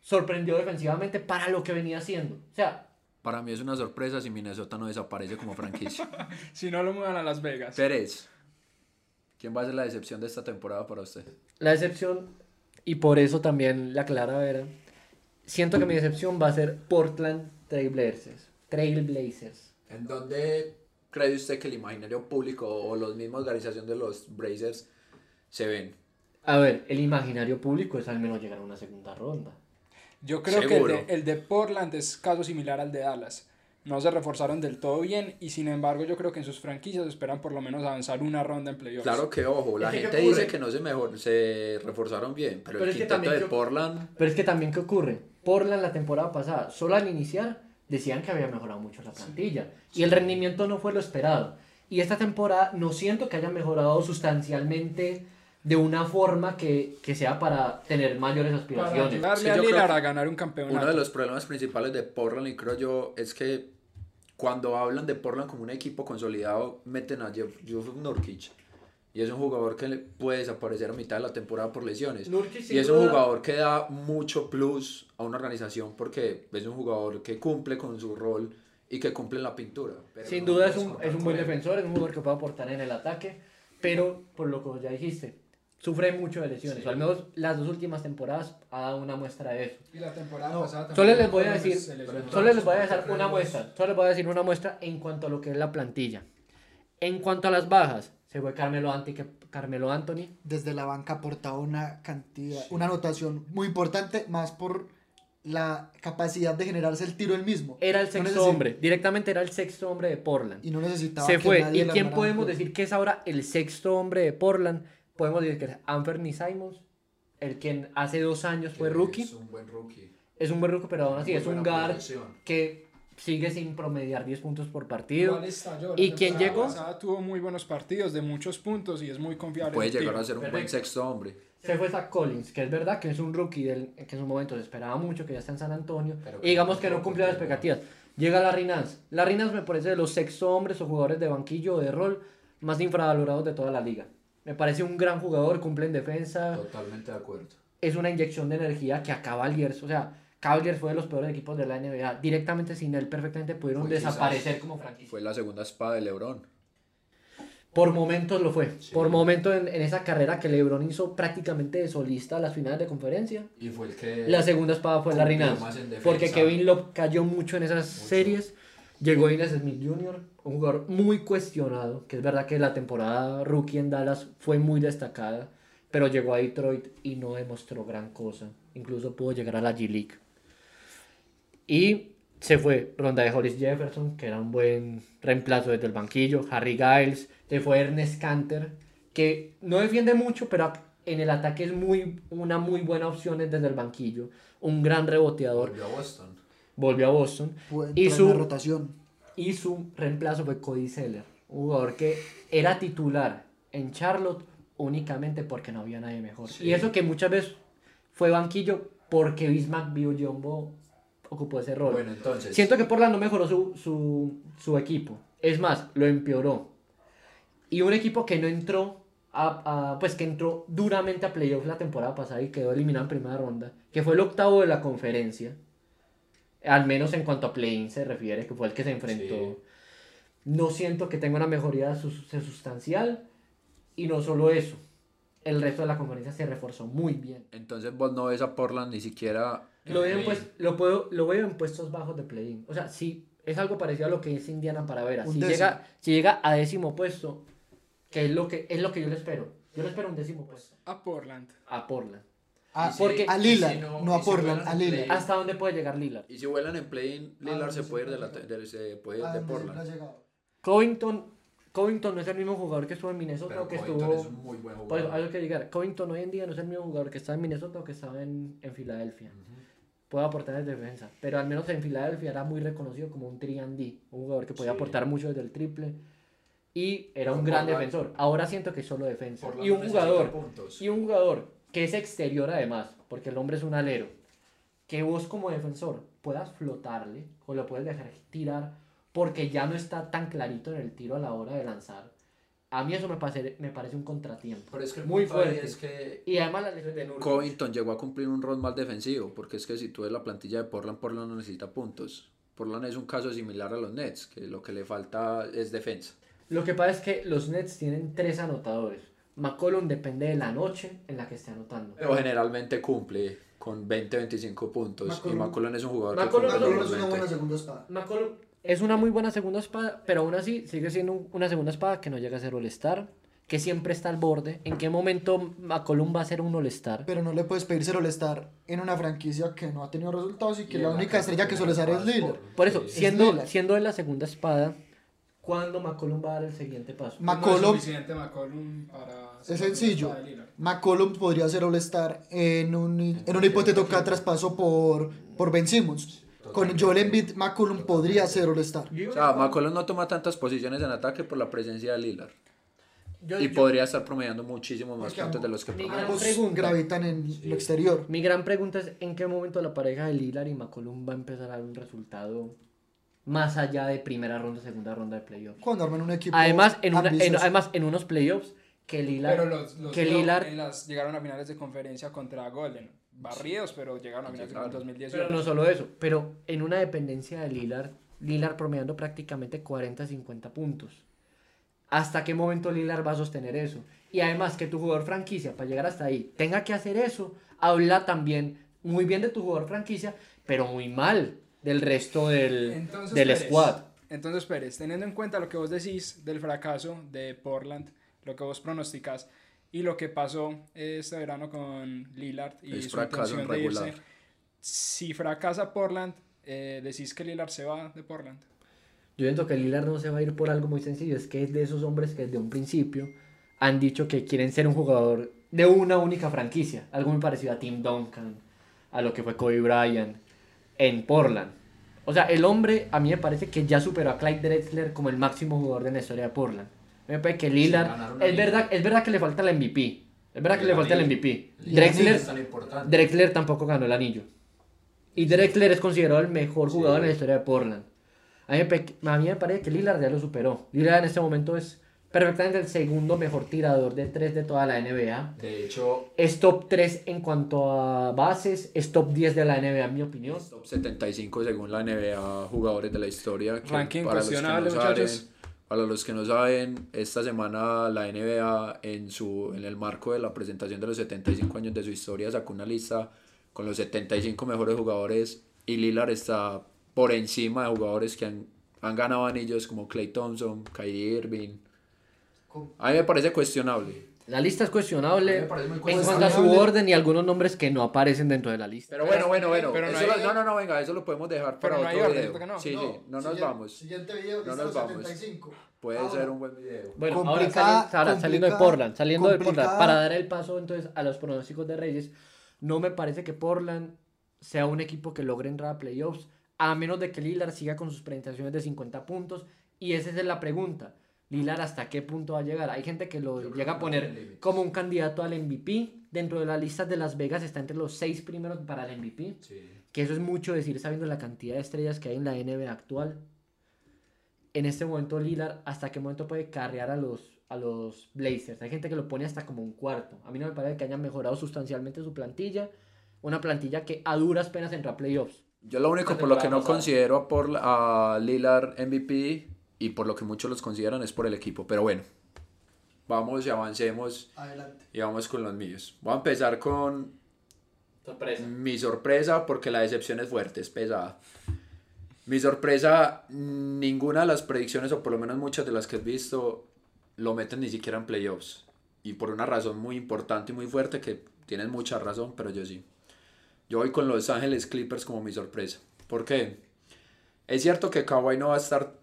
sorprendió defensivamente para lo que venía haciendo. O sea, Para mí es una sorpresa si Minnesota no desaparece como franquicia. (laughs) Si no lo muevan a Las Vegas. Pérez. ¿Quién va a ser la decepción de esta temporada para usted? la decepción, y por eso también la clara vera, siento que mi decepción va a ser Portland Trailblazers. Trailblazers. ¿En dónde cree usted que el imaginario público o los mismos organización de los Brazers se ven? A ver, el imaginario público es al menos llegar a una segunda ronda. Yo creo Seguro. que el de, el de Portland es caso similar al de Dallas. No se reforzaron del todo bien y sin embargo yo creo que en sus franquicias esperan por lo menos avanzar una ronda en playoffs. Claro que ojo, la Es que, ¿qué gente ocurre? dice que no se mejor, se reforzaron bien, pero, Pero el es que quinteto de yo- Portland Pero es que también, ¿qué ocurre? Portland la temporada pasada, solo al iniciar, decían que había mejorado mucho la plantilla. Y el rendimiento no fue lo esperado. Y esta temporada no siento que haya mejorado sustancialmente de una forma que, que sea para tener mayores Para aspiraciones. ayudarle Sí, a yo creo Lillard que a ganar un campeonato. Uno de los problemas principales de Portland, y creo yo, es que cuando hablan de Portland como un equipo consolidado, meten a Jeff, Jeff Nurkic. Y es un jugador que le puede desaparecer a mitad de la temporada por lesiones. Nurkic, y es un jugador que da mucho plus a una organización porque es un jugador que cumple con su rol y que cumple en la pintura. Pero Sin no duda es un, es un buen defensor, es un jugador que puede aportar en el ataque, pero por lo que ya dijiste, sufre mucho de lesiones. O al menos las dos últimas temporadas ha dado una muestra de eso. Y la temporada pasada Solo les voy a decir, solo les voy a dejar una muestra, solo les voy a decir una muestra en cuanto a lo que es la plantilla. En cuanto a las bajas, se fue Carmelo Anthony, que Carmelo Anthony. Desde la banca aportaba una cantidad, una anotación muy importante, más por la capacidad de generarse el tiro él mismo. Era el sexto hombre, directamente era el sexto hombre de Portland. Y no necesitaba Se que fue. nadie ¿Y quién podemos decir que es ahora el sexto hombre de Portland? Podemos decir que es Anthony Simons, el quien hace dos años fue rookie. Es un buen rookie. Es un buen rookie, pero aún así Muy es un guard proyección. que sigue sin promediar 10 puntos por partido. Estalló, la ¿Y quién temporada llegó? pasada tuvo muy buenos partidos de muchos puntos y es muy confiable. Puede llegar a ser un buen Perfecto. sexto hombre. Se fue Zach Collins, que es verdad que es un rookie del, que en su momento se esperaba mucho, que ya está en San Antonio. Pero y digamos que no cumplió las expectativas. Llega Larry Nance. Larry Nance me parece de los sexto hombres o jugadores de banquillo o de rol más infravalorados de toda la liga. Me parece un gran jugador, cumple en defensa. Totalmente de acuerdo. Es una inyección de energía que a Cavaliers, o sea, Cavaliers fue de los peores equipos de la NBA. Directamente sin él perfectamente pudieron Fue desaparecer como franquicia. Fue la segunda espada de LeBron. Por momentos lo fue. Por momentos en, en esa carrera que LeBron hizo prácticamente de solista a las finales de conferencia. Y fue el que. La segunda espada fue en defensa. Porque Kevin Love cayó mucho en esas series. Llegó Ines Smith Jr., un jugador muy cuestionado, que es verdad que la temporada rookie en Dallas fue muy destacada, pero llegó a Detroit y no demostró gran cosa. Incluso pudo llegar a la G-League. Y se fue ronda de Hollis Jefferson, que era un buen reemplazo desde el banquillo. Harry Giles, se fue Ernest Canter, que no defiende mucho, pero en el ataque es muy, una muy buena opción desde el banquillo. Un gran reboteador. Volvió a Boston. Volvió a Boston. Y en su, la rotación. y su reemplazo fue Cody Seller, un jugador que era titular en Charlotte únicamente porque no había nadie mejor. Sí. Y eso que muchas veces fue banquillo porque Bismack Biojombo ocupó ese rol. Bueno, entonces. Siento que Portland no mejoró su, su, su equipo. Es más, lo empeoró. Y un equipo que no entró, a, a- pues que entró duramente a playoffs la temporada pasada y quedó eliminado en primera ronda, que fue el octavo de la conferencia, al menos en cuanto a play-in se refiere, que fue el que se enfrentó. Sí. No siento que tenga una mejoría sus- sustancial y no solo eso, el resto de la conferencia se reforzó muy bien. Entonces vos no ves a Portland ni siquiera. Lo veo, pues- lo, puedo, lo veo en puestos bajos de play-in. O sea, sí, es algo parecido a lo que es Indiana para ver. Si llega, si llega a décimo puesto, que es lo que, es lo que yo le espero. Yo le espero un décimo puesto A Portland. a Portland. A, Y si- porque- a Lillard, si no, a si Portland, a Lillard. ¿Hasta dónde puede llegar Lillard? Y si vuelan en play-in, Lillard Ah, se sí, puede ir de la, de, se puede ir Ah, de Portland. Covington, Covington no es el mismo jugador que estuvo en Minnesota Pero o que Covington estuvo... es un muy buen Pues algo que llegar. Covington hoy en día no es el mismo jugador que estaba en Minnesota o que estaba en, en Filadelfia. Puede aportar en defensa, pero al menos en Filadelfia era muy reconocido como un 3D, un jugador que podía Sí. aportar mucho desde el triple y era un gran defensor. Ahora siento que es solo defensa. Y un jugador, puntos. y un jugador que es exterior además, porque el hombre es un alero, que vos como defensor puedas flotarle o lo puedes dejar tirar porque ya no está tan clarito en el tiro a la hora de lanzar. A mí eso me parece, me parece un contratiempo. Pero es que el muy punto fuerte. es que Y además la lesión de Nurkic. Covington llegó a cumplir un rol más defensivo, porque es que si tú ves la plantilla de Portland, Portland no necesita puntos. Portland es un caso similar a los Nets, que lo que le falta es defensa. Lo que pasa es que los Nets tienen tres anotadores. McCollum depende de la noche en la que esté anotando. Pero generalmente cumple con 20-25 puntos. Y McCollum- McCollum es un jugador McCollum que McCollum es una buena segunda espada. McCollum es una muy buena segunda espada, pero aún así sigue siendo un- una segunda espada que no llega a ser All-Star, que siempre está al borde. ¿En qué momento McCollum va a ser un All-Star? Pero no le puedes pedir ser estar en una franquicia que no ha tenido resultados y que Y la única estrella que suele ser es Lillard. Por eso, Sí. siendo, Lillard. siendo él la segunda espada, ¿cuándo McCollum va a dar el siguiente paso? No es suficiente McCollum para... Es sencillo. McCollum podría ser All-Star en un, en un hipotético traspaso por, por Ben Simmons. Con Joel Embiid, McCollum podría ser All-Star. O sea, McCollum no toma tantas posiciones en ataque por la presencia de Lillard. Yo- Y yo- podría estar promediando muchísimos más puntos de los que promedia. gran Ambos pregunta. gravitan en lo exterior. Mi gran pregunta es en qué momento la pareja de Lillard y McCollum va a empezar a dar un resultado más allá de primera ronda, segunda ronda de playoffs. Cuando arman un equipo Además, en, una- en- ambicioso. además, en unos playoffs que Lillard, Pero los, los que Lillard llegaron a finales de conferencia contra Golden. Barridos, pero llegaron a finales Llegaron. en 2018. Pero no solo eso, pero en una dependencia de Lillard, Lillard promediando prácticamente 40-50 puntos. ¿Hasta qué momento Lillard va a sostener eso? Y además que tu jugador franquicia, para llegar hasta ahí, tenga que hacer eso, habla también muy bien de tu jugador franquicia, pero muy mal del resto del, Entonces, del Pérez, squad. Entonces, Pérez, teniendo en cuenta lo que vos decís del fracaso de Portland, lo que vos pronosticas y lo que pasó este verano con Lillard y Es su intención de irse, si fracasa Portland, eh, decís que Lillard se va de Portland. Yo siento que Lillard no se va a ir por algo muy sencillo, es que es de esos hombres que desde un principio han dicho que quieren ser un jugador de una única franquicia, algo muy parecido a Tim Duncan, a lo que fue Kobe Bryant en Portland. O sea, el hombre a mí me parece que ya superó a Clyde Drexler como el máximo jugador de la historia de Portland. Me parece que Lillard, es verdad, es verdad que le falta el MVP, es verdad que le falta el. MVP. Drexler. Drexler tampoco ganó el anillo. Y Drexler es considerado el mejor Sí. jugador en la historia de Portland. A mí, me pe- a mí me parece que Lillard ya lo superó. Lillard en este momento es perfectamente el segundo mejor tirador de tres de toda la NBA. De hecho, Es top 3 en cuanto a bases, es top 10 de la NBA en mi opinión. top 75 según la NBA jugadores de la historia. Ranking para los que no cuestionable, saben- muchachos. Para los que no saben, esta semana la NBA en, su, en el marco de la presentación de los 75 años de su historia sacó una lista con los 75 mejores jugadores y Lillard está por encima de jugadores que han han ganado anillos como Clay Thompson, Kyrie Irving. A mí me parece cuestionable. La lista es cuestionable en cuanto a su orden y algunos nombres que no aparecen dentro de la lista. Pero bueno, bueno, bueno. pero no eso lo- no, no, no, venga, eso lo podemos dejar para no otro orden, video. ¿cierto que no? Sí, sí, no nos siguiente- vamos. Siguiente video, No nos vamos. 75. Puede Ahora, ser un buen video. Bueno, ahora, Complicada- sali- ahora saliendo de Portland, saliendo de Portland, para dar el paso entonces a los pronósticos de Reyes, no me parece que Portland sea un equipo que logre entrar a playoffs, a menos de que Lillard siga con sus presentaciones de 50 puntos, y esa es la pregunta. Lillard hasta qué punto va a llegar. Hay gente que lo llega a poner como un candidato al MVP. Dentro de la lista de Las Vegas está entre los seis primeros para el MVP. Que eso es mucho decir sabiendo la cantidad de estrellas que hay en la NBA actual. En este momento Lillard, ¿hasta qué momento puede carrear a los, a los Blazers? Hay gente que lo pone hasta como un cuarto. A mí no me parece que hayan mejorado sustancialmente su plantilla. Una plantilla que a duras penas entró a playoffs. Yo lo único por lo que no pasada. considero a, por, a Lillard MVP y por lo que muchos los consideran es por el equipo. Pero bueno, vamos y avancemos Adelante. y vamos con los míos. Voy a empezar con Sorpresa. mi sorpresa porque la decepción es fuerte, es pesada. Mi sorpresa, ninguna de las predicciones, o por lo menos muchas de las que he visto, lo meten ni siquiera en playoffs. Y por una razón muy importante y muy fuerte, que tienen mucha razón, pero yo sí. Yo voy con Los Ángeles Clippers como mi sorpresa. ¿Por qué? Es cierto que Kawhi no va a estar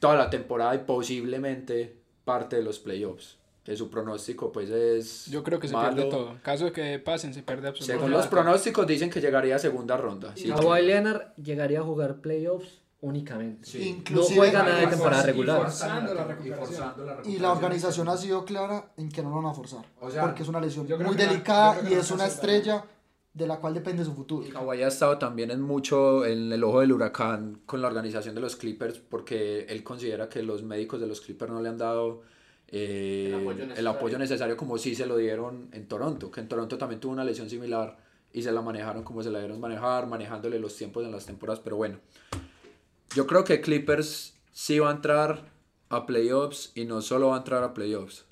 toda la temporada y posiblemente parte de los playoffs. Que su pronóstico pues es Yo creo que se malo. pierde todo. En caso de que pasen, se pierde absolutamente Según los pronósticos dicen que llegaría a segunda ronda. Sí, Kawhi Leonard llegaría a jugar playoffs únicamente. Sí. Inclusive- No juega nada de Y temporada forz- y regular. forzando la recuperación. Y la organización ha sido clara en que no lo van a forzar. O sea, porque es una lesión muy delicada y es una estrella de la cual depende su futuro. Y Kawhi ha estado también en mucho en el ojo del huracán con la organización de los Clippers porque él considera que los médicos de los Clippers no le han dado eh, El apoyo el necesario. apoyo necesario como sí se lo dieron en Toronto, que en Toronto también tuvo una lesión similar y se la manejaron como se la dieron manejar, manejándole los tiempos en las temporadas, pero bueno. Yo creo que Clippers sí va a entrar a playoffs y no solo va a entrar a playoffs.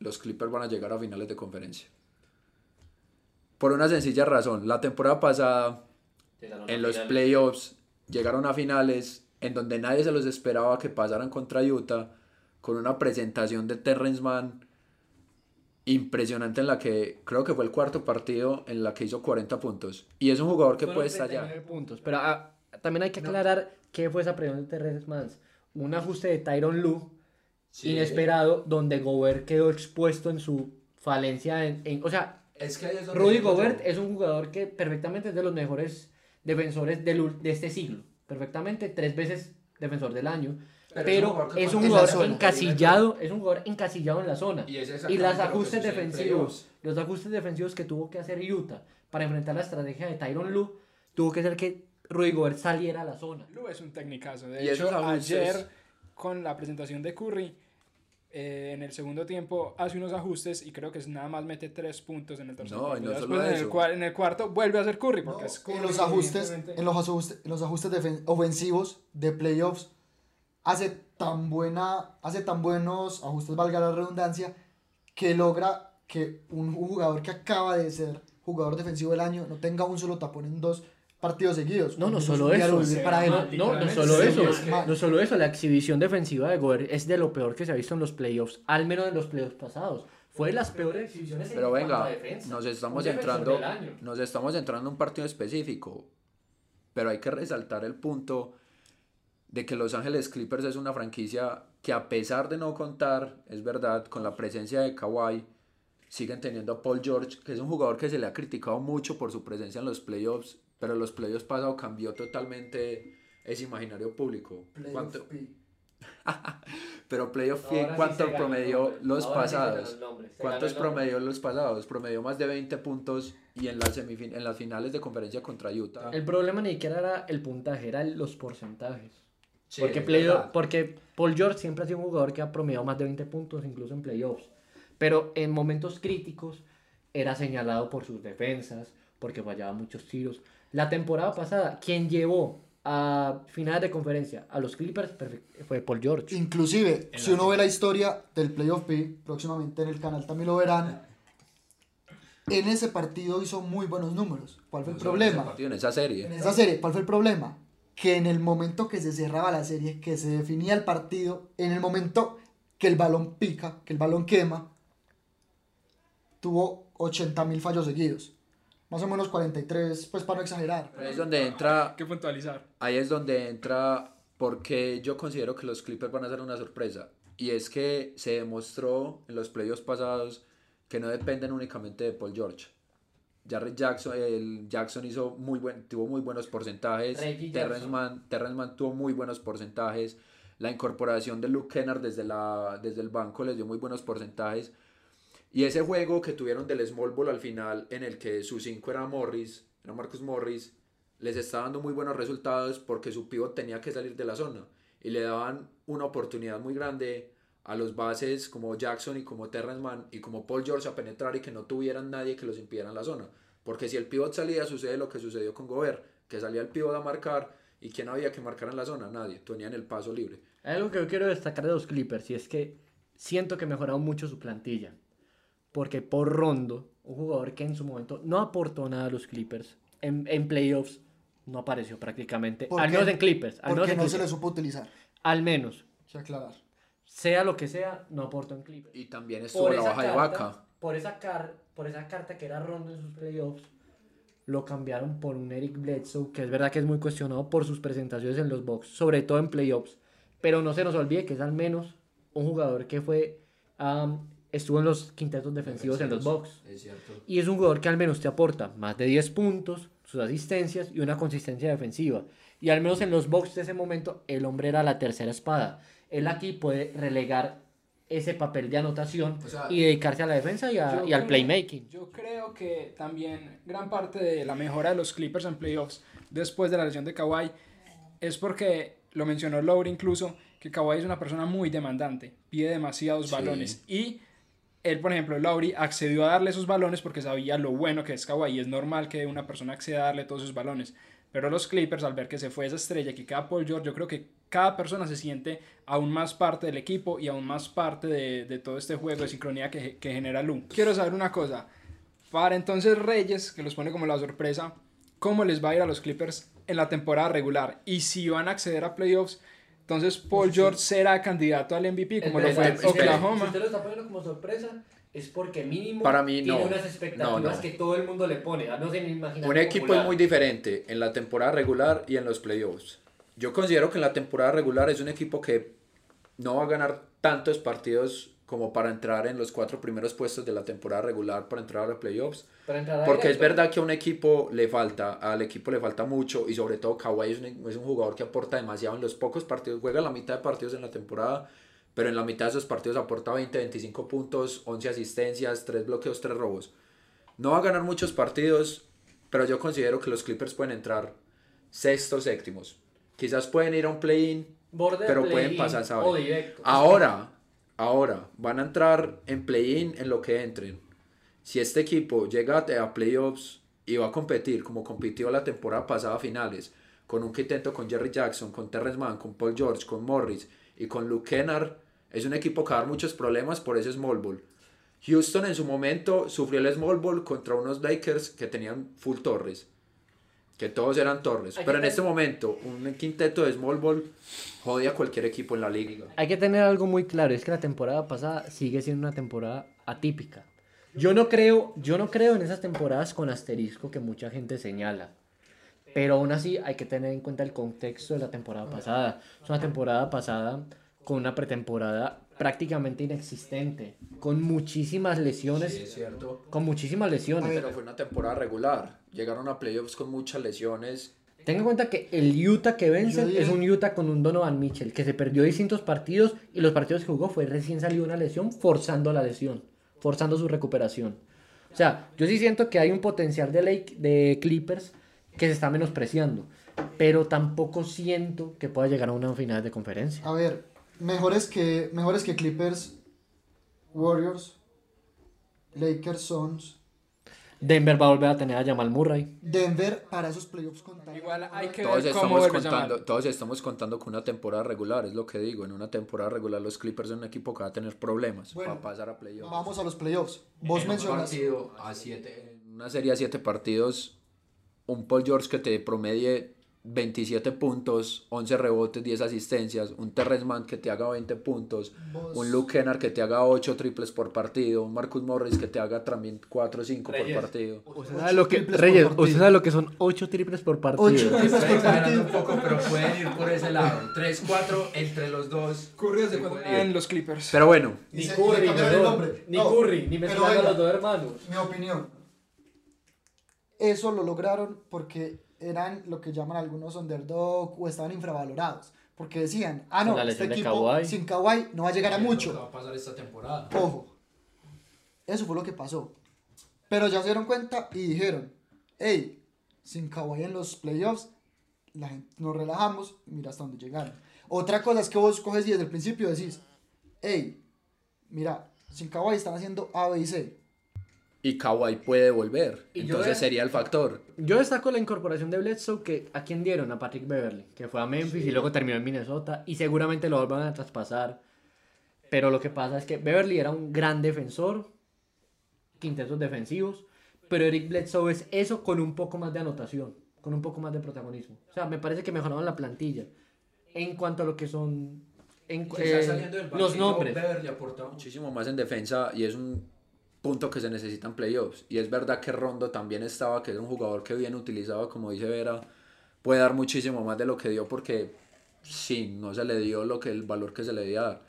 Los Clippers van a llegar a finales de conferencia. Por una sencilla razón. La temporada pasada, en los playoffs, llegaron a finales en donde nadie se los esperaba que pasaran contra Utah con una presentación de Terrence Mann impresionante en la que creo que fue el cuarto partido en la que hizo 40 puntos. Y es un jugador que puede estallar. puntos. Pero ah, también hay que aclarar qué fue esa presión de Terrence Manns. Un ajuste de Tyron Lue inesperado donde Gobert quedó expuesto en su falencia. En, en- o sea, Es que es Rudy. Gobert es un jugador que perfectamente es de los mejores defensores del de este siglo. Perfectamente, tres veces defensor del año. Pero Pero, es un jugador es un jugador encasillado, es un jugador encasillado en la zona. Y Y los ajustes defensivos, los ajustes defensivos que tuvo que hacer Utah para enfrentar la estrategia de Tyron Lue, tuvo que ser que Rudy Gobert saliera a la zona. Lu es un tecnicazo. De Y hecho, ayer con la presentación de Curry, eh, en el segundo tiempo hace unos ajustes y creo que es nada más mete tres puntos en el tercer No, y solo en el, eso. cua- en el cuarto vuelve a hacer Curry porque es Curry. en los ajustes, en los ajustes, en los ajustes ofensivos de playoffs hace tan buena, hace tan buenos ajustes, valga la redundancia, que logra que un jugador que acaba de ser jugador defensivo del año no tenga un solo tapón en dos partidos seguidos. No, no solo eso. para No, no solo sí, eso, es que- no solo eso, la exhibición defensiva de Gobert es de lo peor que se ha visto en los playoffs, al menos en los playoffs pasados. Fue de las peores exhibiciones en Pero cuanto venga, a defensa. nos estamos entrando, nos estamos entrando en un partido específico, pero hay que resaltar el punto de que Los Ángeles Clippers es una franquicia que a pesar de no contar, es verdad, con la presencia de Kawhi, siguen teniendo a Paul George, que es un jugador que se le ha criticado mucho por su presencia en los playoffs, pero los playoffs pasados cambió totalmente ese imaginario público. ¿Cuánto- P. (laughs) pero playoff sí ¿cuánto el promedió los Ahora sí pasados? se ¿Cuántos promedió los pasados? Promedió más de 20 puntos y en las, en las finales de conferencia contra Utah. El problema ni siquiera era el puntaje, eran los porcentajes. Sí, porque, porque Paul George siempre ha sido un jugador que ha promediado más de 20 puntos, incluso en playoffs. Pero en momentos críticos era señalado por sus defensas, porque fallaba muchos tiros. La temporada pasada, quien llevó a finales de conferencia a los Clippers fue Paul George. Inclusive, si uno ve la historia del Playoff P, próximamente en el canal también lo verán, en ese partido hizo muy buenos números. ¿Cuál fue el No solo en ese problema? partido, En esa serie. En esa serie, ¿cuál fue el problema? que en el momento que se cerraba la serie, que se definía el partido, en el momento que el balón pica, que el balón quema, tuvo 80.000 fallos seguidos. Más o menos 43, pues para no exagerar. Ahí es donde entra, Hay que puntualizar. ahí es donde entra porque yo considero que los Clippers van a ser una sorpresa. Y es que se demostró en los playoffs pasados que no dependen únicamente de Paul George. Jarrett Jackson, el Jackson hizo muy buen, tuvo muy buenos porcentajes. Terrence. Mann, Terrence Mann tuvo muy buenos porcentajes. La incorporación de Luke Kennard desde, la, desde el banco les dio muy buenos porcentajes. Y ese juego que tuvieron del small ball al final, en el que su 5 era Morris, era Marcus Morris, les está dando muy buenos resultados porque su pivot tenía que salir de la zona. Y le daban una oportunidad muy grande a los bases como Jackson y como Terrence Mann y como Paul George a penetrar y que no tuvieran nadie que los impidiera en la zona. Porque si el pivot salía, sucede lo que sucedió con Gobert, que salía el pivot a marcar y ¿quién había que marcar en la zona? Nadie, tenían el paso libre. Algo que yo quiero destacar de los Clippers y es que siento que mejoraron mucho su plantilla. Porque por Rondo, un jugador que en su momento no aportó nada a los Clippers, en, en playoffs no apareció prácticamente. ¿Por Al qué? menos en Clippers. Al menos Porque en no se le supo utilizar. Al menos. Aclarar. Sea lo que sea, no aportó en Clippers. Y también estuvo la baja de vaca. Por esa, car- por esa carta que era Rondo en sus playoffs, lo cambiaron por un Eric Bledsoe, que es verdad que es muy cuestionado por sus presentaciones en los box, sobre todo en playoffs. Pero no se nos olvide que es al menos un jugador que fue estuvo en los quintetos defensivos en los box. Es cierto. Y es un jugador que al menos te aporta más de 10 puntos, sus asistencias y una consistencia defensiva. Y al menos en los box de ese momento, el hombre era la tercera espada. Él aquí puede relegar ese papel de anotación O sea, y dedicarse a la defensa y, a- y al creo- playmaking. Yo creo que también gran parte de la mejora de los Clippers en playoffs después de la lesión de Kawhi es porque, lo mencionó Lowry incluso, que Kawhi es una persona muy demandante, pide demasiados Sí. balones y él, por ejemplo, Lowry accedió a darle esos balones porque sabía lo bueno que es Kawhi es normal que una persona acceda a darle todos esos balones. Pero los Clippers, al ver que se fue esa estrella, que queda Paul George, yo creo que cada persona se siente aún más parte del equipo y aún más parte de, de todo este juego de sincronía que, que genera Lu. Quiero saber una cosa. Para entonces Reyes, que los pone como la sorpresa, ¿cómo les va a ir a los Clippers en la temporada regular? Y si van a acceder a playoffs, entonces Paul George será candidato al MVP, como lo fue Espere, espere. Si Oklahoma. usted lo está poniendo como sorpresa, es porque mínimo Para mí, tiene no. unas expectativas No, no. que todo el mundo le pone. No se me imagina. Un equipo es muy diferente en la temporada regular y en los playoffs. Yo considero que en la temporada regular es un equipo que no va a ganar tantos partidos como para entrar en los cuatro primeros puestos de la temporada regular para entrar a los playoffs. Porque es verdad que a un equipo le falta, al equipo le falta mucho y sobre todo Kawhi es un, es un jugador que aporta demasiado en los pocos partidos, juega la mitad de partidos en la temporada, pero en la mitad de esos partidos aporta 20, 25 puntos, 11 asistencias, 3 bloqueos, 3 robos. No va a ganar muchos partidos, pero yo considero que los Clippers pueden entrar sextos, séptimos. Quizás pueden ir a un play-in, pero pueden pasar, ¿sabes? Ahora, ahora, van a entrar en play-in en lo que entren. Si este equipo llega a playoffs y va a competir como compitió la temporada pasada a finales, con un quinteto con Jerry Jackson, con Terrence Mann, con Paul George, con Morris y con Luke Kennard, es un equipo que va a dar muchos problemas por ese small ball. Houston en su momento sufrió el small ball contra unos Lakers que tenían full torres. Que todos eran torres. Hay Pero en este momento, un quinteto de small ball jode a cualquier equipo en la liga. Hay que tener algo muy claro, es que la temporada pasada sigue siendo una temporada atípica. Yo no creo, yo no creo en esas temporadas con asterisco que mucha gente señala. Pero aún así hay que tener en cuenta el contexto de la temporada pasada. Es una temporada pasada con una pretemporada prácticamente inexistente, con muchísimas lesiones, Sí, es cierto. con muchísimas lesiones. Pero fue una temporada regular. Llegaron a playoffs con muchas lesiones. Ten en cuenta que el Utah que vence Yo diré- es un Utah con un Donovan Mitchell que se perdió distintos partidos y los partidos que jugó fue recién salió una lesión forzando la lesión, forzando su recuperación. O sea, yo sí siento que hay un potencial de, Lake, de Clippers que se está menospreciando, pero tampoco siento que pueda llegar a una final de conferencia. A ver, mejores que, mejores que Clippers, Warriors, Lakers, Suns, Denver va a volver a tener a Jamal Murray. Denver para esos playoffs. Igual hay que Todos ver cómo estamos, contando, todos estamos contando con una temporada regular, es lo que digo. En una temporada regular los Clippers son un equipo que va a tener problemas Bueno, para pasar a playoffs. Vamos a los playoffs. Vos En un mencionas. partido a siete, en una serie a siete partidos, un Paul George que te promedie 27 puntos, 11 rebotes, 10 asistencias, un Terrence Mann que te haga 20 puntos, Vos- un Luke Kennard que te haga 8 triples por partido, un Marcus Morris que te haga también 4 o 5 por Reyes. partido. Usted sabe lo que, por Reyes, usted sabe lo que son 8 triples por partido. Ocho triples Estoy por exagerando partido. un poco, pero pueden ir por ese lado. (laughs) 3, 4 entre los dos. Curry Sí, cuando en los Clippers. Pero bueno, Ni Curry, ni No, Curry, ni mezclando a los dos hermanos. Mi opinión. Eso lo lograron porque eran lo que llaman algunos underdog o estaban infravalorados. Porque decían, ah no, este equipo sin Kawhi no va a llegar a va mucho. a pasar esta temporada. Ojo. Eso fue lo que pasó. Pero ya se dieron cuenta y dijeron, hey, sin Kawhi en los playoffs, la gente, nos relajamos y mira hasta dónde llegaron. Otra cosa es que vos coges y desde el principio decís, hey, mira, sin Kawhi están haciendo A, B y C. Y Kawhi puede volver. Y yo Entonces de- sería el factor. Yo destaco la incorporación de Bledsoe que a quién dieron, a Patrick Beverly, que fue a Memphis y luego terminó en Minnesota y seguramente lo van a traspasar. Pero lo que pasa es que Beverly era un gran defensor, quintetos defensivos, pero Eric Bledsoe es eso con un poco más de anotación, con un poco más de protagonismo. O sea, me parece que mejoraron la plantilla en cuanto a lo que son en, eh, los nombres. Beverly aporta muchísimo más en defensa y es un punto que se necesita en playoffs. Y es verdad que Rondo también estaba, que es un jugador que bien utilizado, como dice Vera, puede dar muchísimo más de lo que dio porque sí, no se le dio lo que el valor que se le debía dar.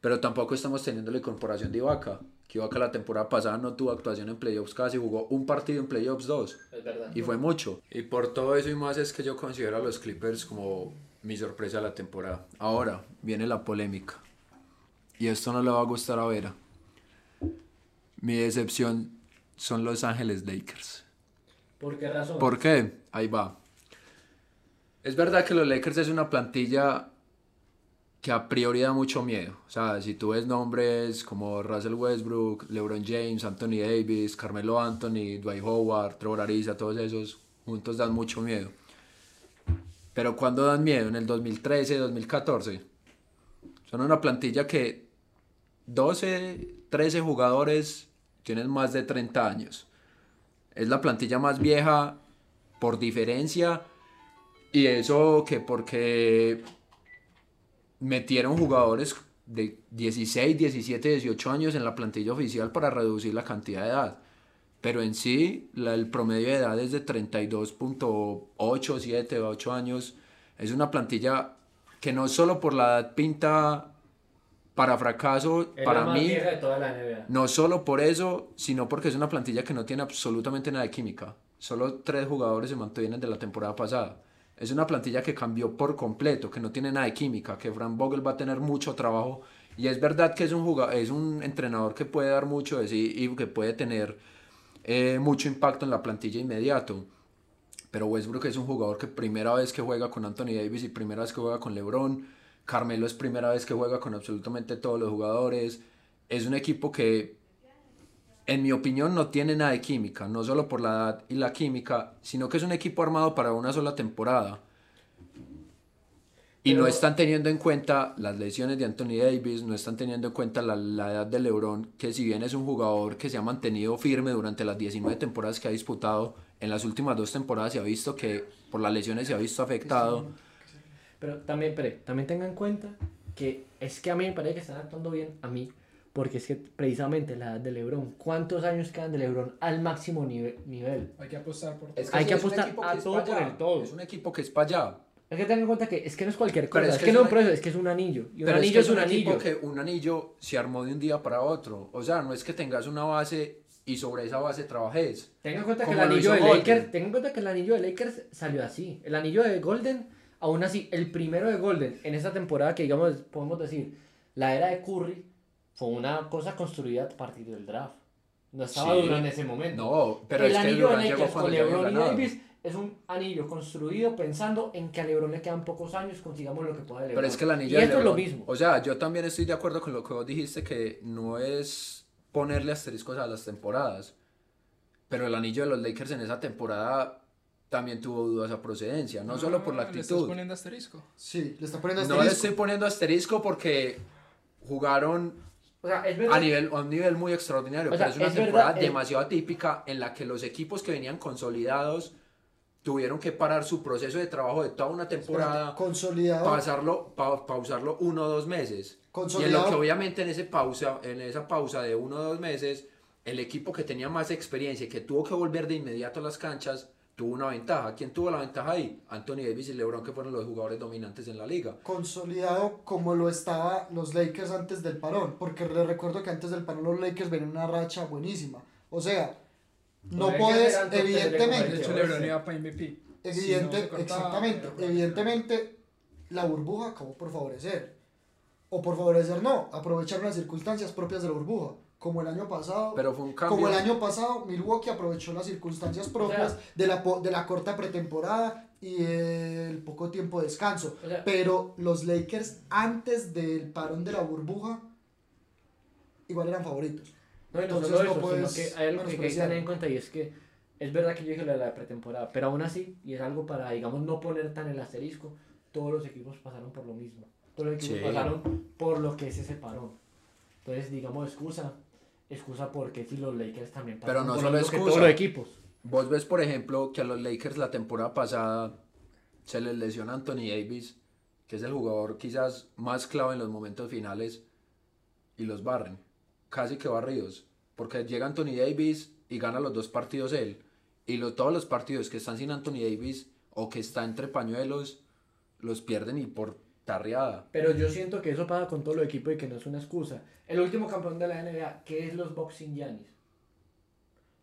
Pero tampoco estamos teniendo la incorporación de Ibaka. Que Ibaka la temporada pasada no tuvo actuación en playoffs casi, jugó un partido en playoffs dos. Es verdad. Y fue mucho. Y por todo eso y más es que yo considero a los Clippers como mi sorpresa de la temporada. Ahora viene la polémica. Y esto no le va a gustar a Vera. Mi decepción son Los Ángeles Lakers. ¿Por qué razón? ¿Por qué? Ahí va. Es verdad que los Lakers es una plantilla que a priori da mucho miedo. O sea, si tú ves nombres como Russell Westbrook, LeBron James, Anthony Davis, Carmelo Anthony, Dwight Howard, Trevor Ariza, todos esos juntos dan mucho miedo. Pero ¿cuándo dan miedo? En el 2013, 2014. Son una plantilla que 12, 13 jugadores más de 30 años. Es la plantilla más vieja por diferencia. Y eso que porque metieron jugadores de 16, 17, 18 años en la plantilla oficial para reducir la cantidad de edad. Pero en sí, la- el promedio de edad es de 32.8, 7, 8 años. Es una plantilla que no solo por la edad pinta para fracaso, Es para la más mí, vieja de toda la NBA. no solo por eso, sino porque es una plantilla que no tiene absolutamente nada de química. Solo tres jugadores se mantienen de la temporada pasada. Es una plantilla que cambió por completo, que no tiene nada de química, que Frank Vogel va a tener mucho trabajo. Y es verdad que es un, jugador, es un entrenador que puede dar mucho de sí y que puede tener eh, mucho impacto en la plantilla inmediato. Pero Westbrook es un jugador que primera vez que juega con Anthony Davis y primera vez que juega con LeBron. Carmelo es primera vez que juega con absolutamente todos los jugadores. Es un equipo que, en mi opinión, no tiene nada de química. No solo por la edad y la química, sino que es un equipo armado para una sola temporada. Y no están teniendo en cuenta las lesiones de Anthony Davis, no están teniendo en cuenta la, la edad de LeBron, que si bien es un jugador que se ha mantenido firme durante las 19 temporadas que ha disputado, en las últimas dos temporadas se ha visto que por las lesiones se ha visto afectado. Pero también, espere, también tengan en cuenta que es que a mí me parece que están actuando bien a mí, porque es que precisamente la edad de LeBron, ¿cuántos años quedan de LeBron al máximo nive- nivel? Hay que apostar por Es Hay que es un apostar equipo a que es todo por el todo. Es un equipo que es para allá. Es que tengan en cuenta que es que no es cualquier Pero cosa, es es, que que, es no es una- es que es un anillo. Y un Pero anillo es, que es un anillo. que un anillo se armó de un día para otro. O sea, no es que tengas una base y sobre esa base trabajes. Tengan en cuenta que el anillo de. Lakers, tengan en cuenta que el anillo de Lakers salió así. El anillo de Golden, aún así, el primero de Golden en esta temporada que digamos podemos decir, la era de Curry fue una cosa construida a partir del draft. No estaba Sí. en ese momento. No, pero el es que anillo de LeBron llegó Lakers cuando LeBron y. Davis es un anillo construido pensando en que a LeBron le quedan pocos años, consigamos lo que pueda LeBron. Pero es que el anillo y es lo mismo. O sea, yo también estoy de acuerdo con lo que vos dijiste, que no es ponerle asteriscos a las temporadas. Pero el anillo de los Lakers en esa temporada también tuvo dudas a procedencia, no solo por la Le estás actitud. poniendo asterisco. Sí, le está poniendo No le asterisco. estoy poniendo asterisco porque jugaron O sea, es verdad. a, nivel, a un nivel muy extraordinario, O sea, pero es una es temporada verdad, el- demasiado atípica en la que los equipos que venían consolidados tuvieron que parar su proceso de trabajo de toda una temporada, Consolidado. pasarlo, pa- pausarlo uno o dos meses. Y en lo Consolidado. que obviamente en, ese pausa, en esa pausa de uno o dos meses, el equipo que tenía más experiencia y que tuvo que volver de inmediato a las canchas, tuvo una ventaja. ¿Quién tuvo la ventaja ahí? Anthony Davis y LeBron, que fueron los jugadores dominantes en la liga. consolidado como lo estaba los Lakers antes del parón, porque les recuerdo que antes del parón los Lakers venían una racha buenísima. O sea, no top tres de evidentemente, hecho, LeBron iba para MVP. evidente, Si no cortaba, exactamente, evidentemente la burbuja acabó por favorecer. O por favorecer no, aprovecharon las circunstancias propias de la burbuja. Como el año pasado, Pero fue un cambio. como el año pasado, Milwaukee aprovechó las circunstancias propias O sea- de, la, po- de la corta pretemporada y el poco tiempo de descanso. O sea- Pero los Lakers, antes del parón de la burbuja, igual eran favoritos. No, y no Entonces solo no eso, puedes sino que hay algo que hay que tener en cuenta y es que es verdad que yo dije lo de la pretemporada, pero aún así, y es algo para, digamos, no poner tan el asterisco, todos los equipos pasaron por lo mismo. Todos los equipos Sí. pasaron por lo que es ese parón. Entonces, digamos, excusa, excusa porque si los Lakers también Pero pasaron no solo excusa. todos los equipos. Vos ves, por ejemplo, que a los Lakers la temporada pasada se les lesiona Anthony Davis, que es el jugador quizás más clave en los momentos finales, y los barren. Casi que barridos. Porque llega Anthony Davis y gana los dos partidos él. Y lo- todos los partidos que están sin Anthony Davis o que está entre pañuelos, los pierden y por tarreada. Pero yo siento que eso pasa con todo los equipos y que no es una excusa. El último campeón de la NBA, que es los Boxing Giannis.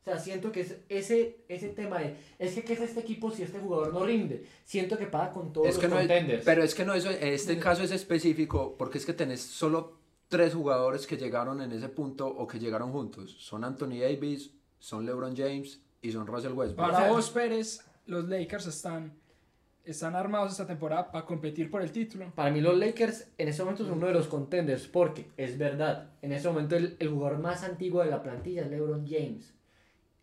O sea, siento que es ese, ese tema de, es que ¿qué es este equipo si este jugador no rinde? Siento que pasa con todos Es los que no es- contenders. pero es que no, eso, este caso es específico porque es que tenés solo tres jugadores que llegaron en ese punto o que llegaron juntos. Son Anthony Davis, son LeBron James y son Russell Westbrook. Para vos, Pérez, los Lakers están, están armados esta temporada para competir por el título. Para mí los Lakers en este momento son uno de los contenders porque es verdad, en este momento el, el jugador más antiguo de la plantilla es LeBron James.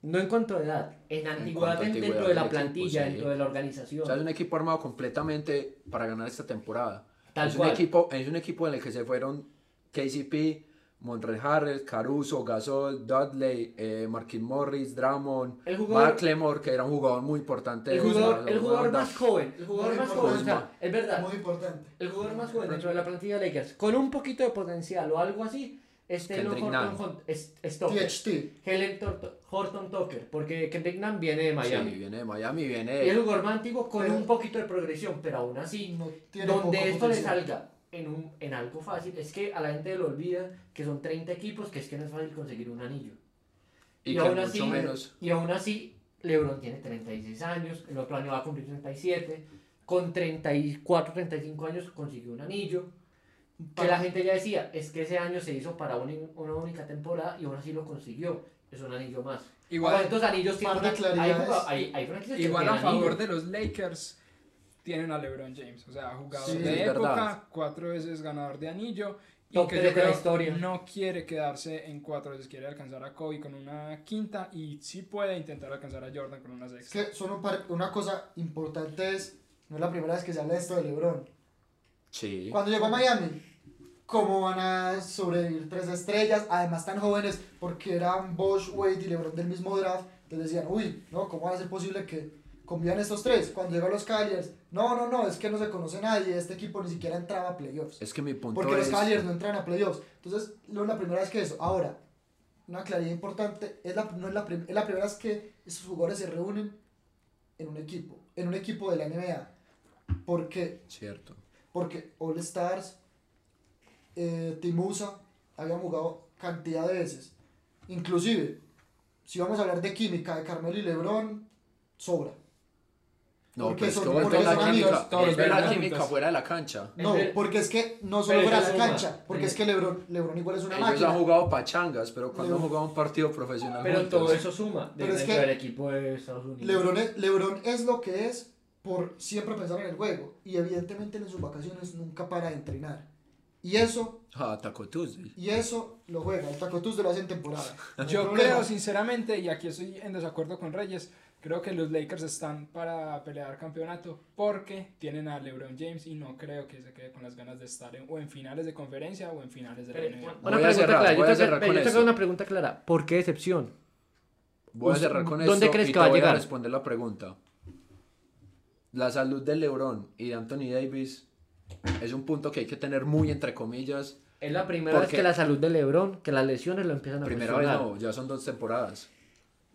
No en cuanto a edad, en antigüedad dentro de la equipo, plantilla, sí. dentro de la organización. O sea, es un equipo armado completamente para ganar esta temporada. Tal es, cual. Un equipo, es un equipo en el que se fueron KCP, Montrell Harrell, Caruso, Gasol, Dudley, eh, Marquis Morris, jugador- Macklemore, que era un jugador muy importante. el jugador, el jugador más joven, el jugador Muy más joven, o sea, es verdad, Muy importante. el jugador más joven dentro de la plantilla de Lakers, con un poquito de potencial o algo así, es Taylor Kendrick Horton. Hunt- es, es Tucker. THT. Helen Tor- Horton Tucker, porque Kendrick Nunn viene de Miami. Sí, viene de Miami, Y viene... el jugador más antiguo con Pero- un poquito de progresión, pero aún así, No tiene donde esto le potencial. salga en, un, en algo fácil, es que a la gente le olvida que son 30 equipos, que es que no es fácil conseguir un anillo. y y que aún así- menos... Y aún así, LeBron tiene 36 años, el otro año va a cumplir 37, con 34, 35 años consiguió un anillo. Que la gente ya decía, es que ese año se hizo para una, una única temporada y aún así lo consiguió. Es un anillo más. Igual- ¿Cuántos anillos tiene? Par de una- claridades. Hay, hay, hay Igual a tienen anillo. favor de los Lakers tienen a LeBron James, o sea, jugador Sí, de es época, verdad. cuatro veces ganador de anillo y Top que yo creo historia. no quiere quedarse en cuatro veces, quiere alcanzar a Kobe con una quinta y sí puede intentar alcanzar a Jordan con una Es sexta. que son un par- una cosa importante es, no es la primera vez que se habla esto de LeBron. Sí. Cuando llegó a Miami, ¿cómo van a sobrevivir tres estrellas? Además tan jóvenes, porque eran Bosch, Wade y LeBron del mismo draft. Entonces decían, uy, no, ¿cómo va a ser posible que convivan estos tres? Cuando llegó a los Cavaliers, no, no, no, es que no se conoce nadie, este equipo ni siquiera entraba a playoffs. Es que mi punto Porque es... los Cavaliers no entran a playoffs. Entonces, no es la primera vez que eso. Ahora, una claridad importante, es la, no es, la prim- es la primera vez que esos jugadores se reúnen en un equipo, en un equipo de la NBA. Porque, Cierto. porque All Stars, eh, Timusa, habían jugado cantidad de veces. Inclusive, si vamos a hablar de química de Carmelo y Lebron, sobra. No, Porque pero es son- que vos porque la son química, amigos. Todos vos ves la química fuera de la cancha. No, Es ver- porque es que no solo fuera de la cancha, porque es que Lebron, Lebron igual es una Ellos máquina. han jugado pachangas, pero cuando han jugado un partido profesional Pero juntos? todo eso suma Pero es que- del equipo de Estados Unidos. Lebron es, Lebron es lo que es por siempre pensar en el juego. Y evidentemente en sus vacaciones nunca para de entrenar. Y eso, Ah, Taco Tuesday. y eso lo juega. El Tacotus lo hace en temporada. (laughs) No Yo problema. creo sinceramente, y aquí estoy en desacuerdo con Reyes, creo que los Lakers están para pelear campeonato porque tienen a LeBron James y no creo que se quede con las ganas de estar en, o en finales de conferencia o en finales de la NBA. Una Voy a pregunta cerrar, clara, voy yo a te, yo hago una pregunta clara. ¿Por qué decepción? Voy a cerrar con ¿dónde esto crees y que te va a voy llegar? responder la pregunta. la salud de LeBron y de Anthony Davis es un punto que hay que tener muy entre comillas. Es la primera vez que la salud de LeBron, que las lesiones lo empiezan a Primera vez no, ya son dos temporadas.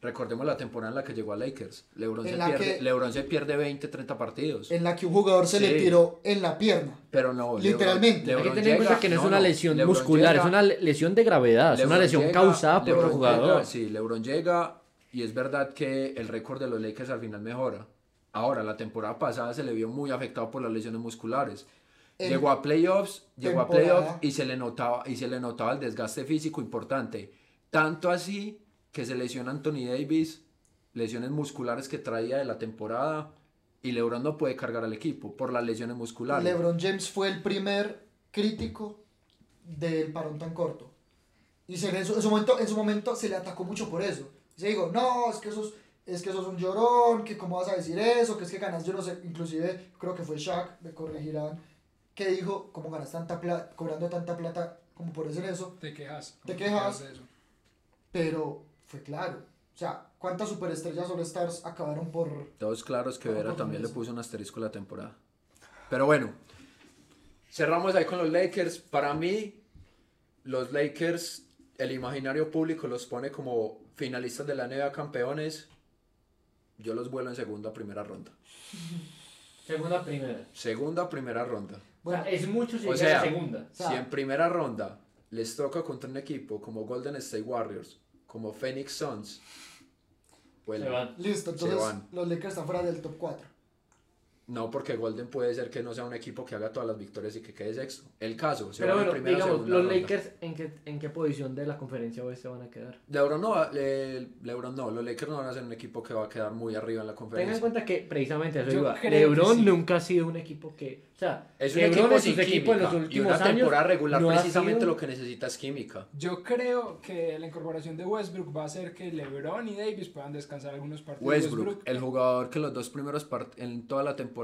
Recordemos la temporada en la que llegó a Lakers. LeBron, En se la pierde, que- LeBron se pierde 20, 30 partidos. En la que un jugador se le Sí. tiró en la pierna. Pero no, LeBron- Literalmente. Hay que LeBron tener en cuenta que no es no, una no, lesión LeBron muscular, llega- es una le- lesión de gravedad, es una LeBron lesión llega- causada por el LeBron jugador. llega, sí, LeBron llega y es verdad que el récord de los Lakers al final mejora. Ahora, la temporada pasada se le vio muy afectado por las lesiones musculares. En llegó a playoffs, llegó a temporada- playoffs y se le notaba y se le notaba el desgaste físico importante. Tanto así que se lesiona Anthony Davis, lesiones musculares que traía de la temporada y LeBron no puede cargar al equipo por las lesiones musculares. LeBron James fue el primer crítico del parón tan corto. Y se en, su, en su momento, en su momento se le atacó mucho por eso. Y se dijo, no, es que sos, es que sos un llorón, que cómo vas a decir eso, que es que ganas, yo no sé, inclusive creo que fue Shaq, me corregirán, que dijo, cómo ganas tanta plata, cobrando tanta plata como por hacer eso, Te quejas. Te ¿cómo quejas. de eso? pero fue claro. O sea, ¿cuántas superestrellas All Stars acabaron por... Todos claros que Vera también le puso un asterisco a la temporada. Pero bueno, cerramos ahí con los Lakers. Para mí, los Lakers, el imaginario público los pone como finalistas de la NBA campeones. Yo los vuelo en segunda, primera ronda. (laughs) Segunda primera. Segunda, primera ronda. Bueno, es mucho si O sea, la segunda. sea- si en primera ronda les toca contra un equipo como Golden State Warriors, como Phoenix Suns, pues Se van. Listo, Se entonces van. los Lakers están fuera del top 4. No, porque Golden puede ser que no sea un equipo que haga todas las victorias y que quede sexto. El caso, se Pero bueno, primera digamos, los ronda. Lakers, ¿en qué, ¿en qué posición de la conferencia oeste van a quedar? LeBron no, va- eh, LeBron no, los Lakers no van a ser un equipo que va a quedar muy arriba en la Tengan en conferencia. cuenta que precisamente eso Yo iba. LeBron sí. nunca ha sido un equipo que. O sea, Es un LeBron equipo en sin sus equipos en los química y últimos una años temporada regular no precisamente sido- lo que necesita es química. Yo creo que la incorporación de Westbrook va a hacer que LeBron y Davis puedan descansar algunos partidos. Westbrook, el jugador que los dos primeros en toda la temporada,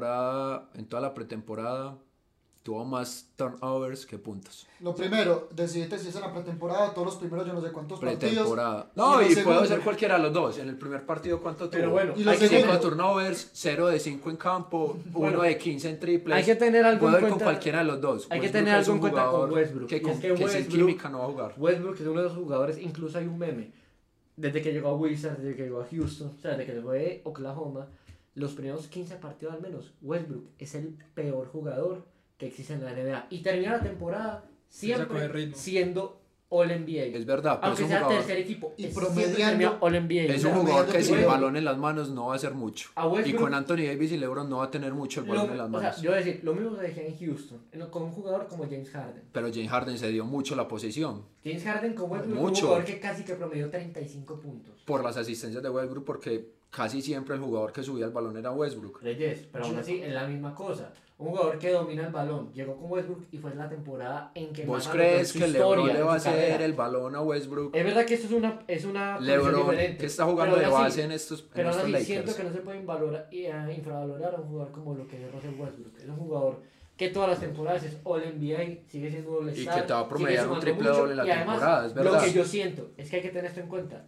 en toda la pretemporada, tuvo más turnovers que puntos. Lo primero, decidiste si es en la pretemporada, todos los primeros yo no sé cuántos partidos. Pretemporada. No, lo y, segundo- puede ser cualquiera de los dos. En el primer partido, ¿cuánto tuvo? Pero bueno, Y hay que, segundo- 5 turnovers, 0 de 5 en campo, 1 Bueno, de 15 en triples. hay que tener algo Puedo en ir con cuenta- cualquiera de los dos. hay que Westbrook tener algo en cuenta con Westbrook, Que, y es con- que que sin Westbrook- química no va a jugar. Westbrook es uno de los jugadores, incluso hay un meme. Desde que llegó a Wizards, desde que llegó a Houston, o sea, desde que llegó a Oklahoma, los primeros 15 partidos al menos, Westbrook es el peor jugador que existe en la NBA. Y termina la temporada se siempre siendo All NBA. Es verdad, pero es Aunque un sea jugador, tercer equipo. Y es- promediando- All NBA. es un jugador que sin balón en las manos no va a hacer mucho. A Y con Anthony Davis y LeBron no va a tener mucho el lo- balón en las o sea, manos. yo voy a decir, lo mismo que dejé en Houston, en lo- con un jugador como James Harden. Pero James Harden se dio mucho la posición James Harden con Westbrook, un jugador que casi que promedió 35 puntos. por las asistencias de Westbrook porque casi siempre el jugador que subía el balón era Westbrook. Reyes, pero aún así es la misma cosa. Un jugador que domina el balón llegó con Westbrook y fue la temporada en que ¿Vos en crees que LeBron le en va a hacer carrera. el balón a Westbrook? Es verdad que esto es una es una LeBron que está jugando de base en estos, en Pero aún estos así siento Lakers. que no se puede invalorar, y, eh, infravalorar a un jugador como lo que es Russell Westbrook. Es un jugador que todas las temporadas es All NBA, sigue siendo All Y que te va a promediar un triple mucho, doble en la y además, temporada, es Lo verdad. que yo siento es que hay que tener esto en cuenta.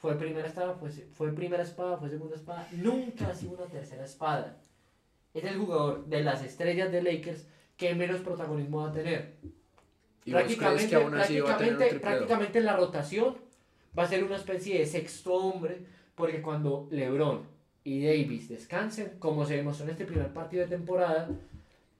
Fue primera espada, fue, fue primera espada, fue segunda espada, nunca ha sido una tercera espada. Es el jugador de las estrellas de Lakers que menos protagonismo va a tener. ¿Y vos crees que aún así va a tener un prácticamente, prácticamente la rotación va a ser una especie de sexto hombre, porque cuando LeBron y Davis descansen, como se demostró en este primer partido de temporada,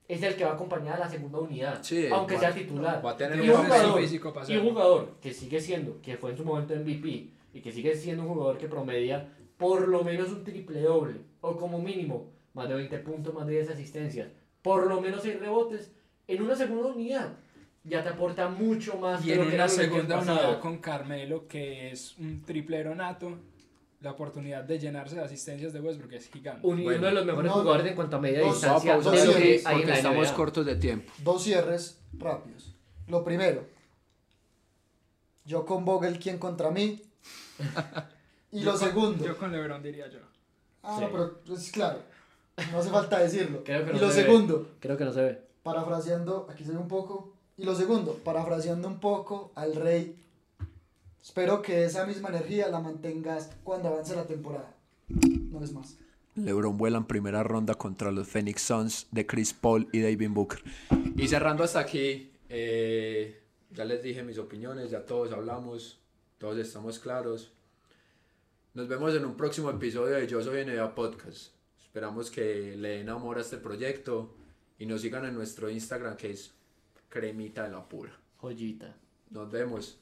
es el que va a acompañar a la segunda unidad, Sí, aunque va- sea titular. va a tener y un jugador, físico para y un jugador que sigue siendo, que fue en su momento MVP, y que sigue siendo un jugador que promedia por lo menos un triple doble, o como mínimo más de 20 puntos, más de 10 asistencias, por lo menos 6 rebotes, en una segunda unidad, ya te aporta mucho más Y en que una segunda unidad con Carmelo, que es un triplero nato, la oportunidad de llenarse de asistencias de Westbrook es gigante. Un- Bueno. uno de los mejores No, jugadores en cuanto a media dos- distancia dos que cierres, hay porque estamos cortos de tiempo. Dos cierres rápidos. Lo primero, yo con Vogel, ¿quién contra mí? (laughs) y lo Yo con- segundo, Yo con LeBron diría yo. ah, Sí. no, pero es claro, no hace falta decirlo. (laughs) Creo que no y lo se ve. segundo, Creo que no se ve. parafraseando, aquí se ve un poco, y lo segundo, parafraseando un poco al rey, espero que esa misma energía la mantengas cuando avance la temporada. No es más. LeBron vuela en primera ronda contra los Phoenix Suns de Chris Paul y David Booker. Y cerrando hasta aquí, eh, ya les dije mis opiniones, ya todos hablamos, todos estamos claros. Nos vemos en un próximo episodio de Yo Soy NBA Podcast. Esperamos que le den amor a este proyecto y nos sigan en nuestro Instagram que es Cremita de la Pura. Joyita. Nos vemos.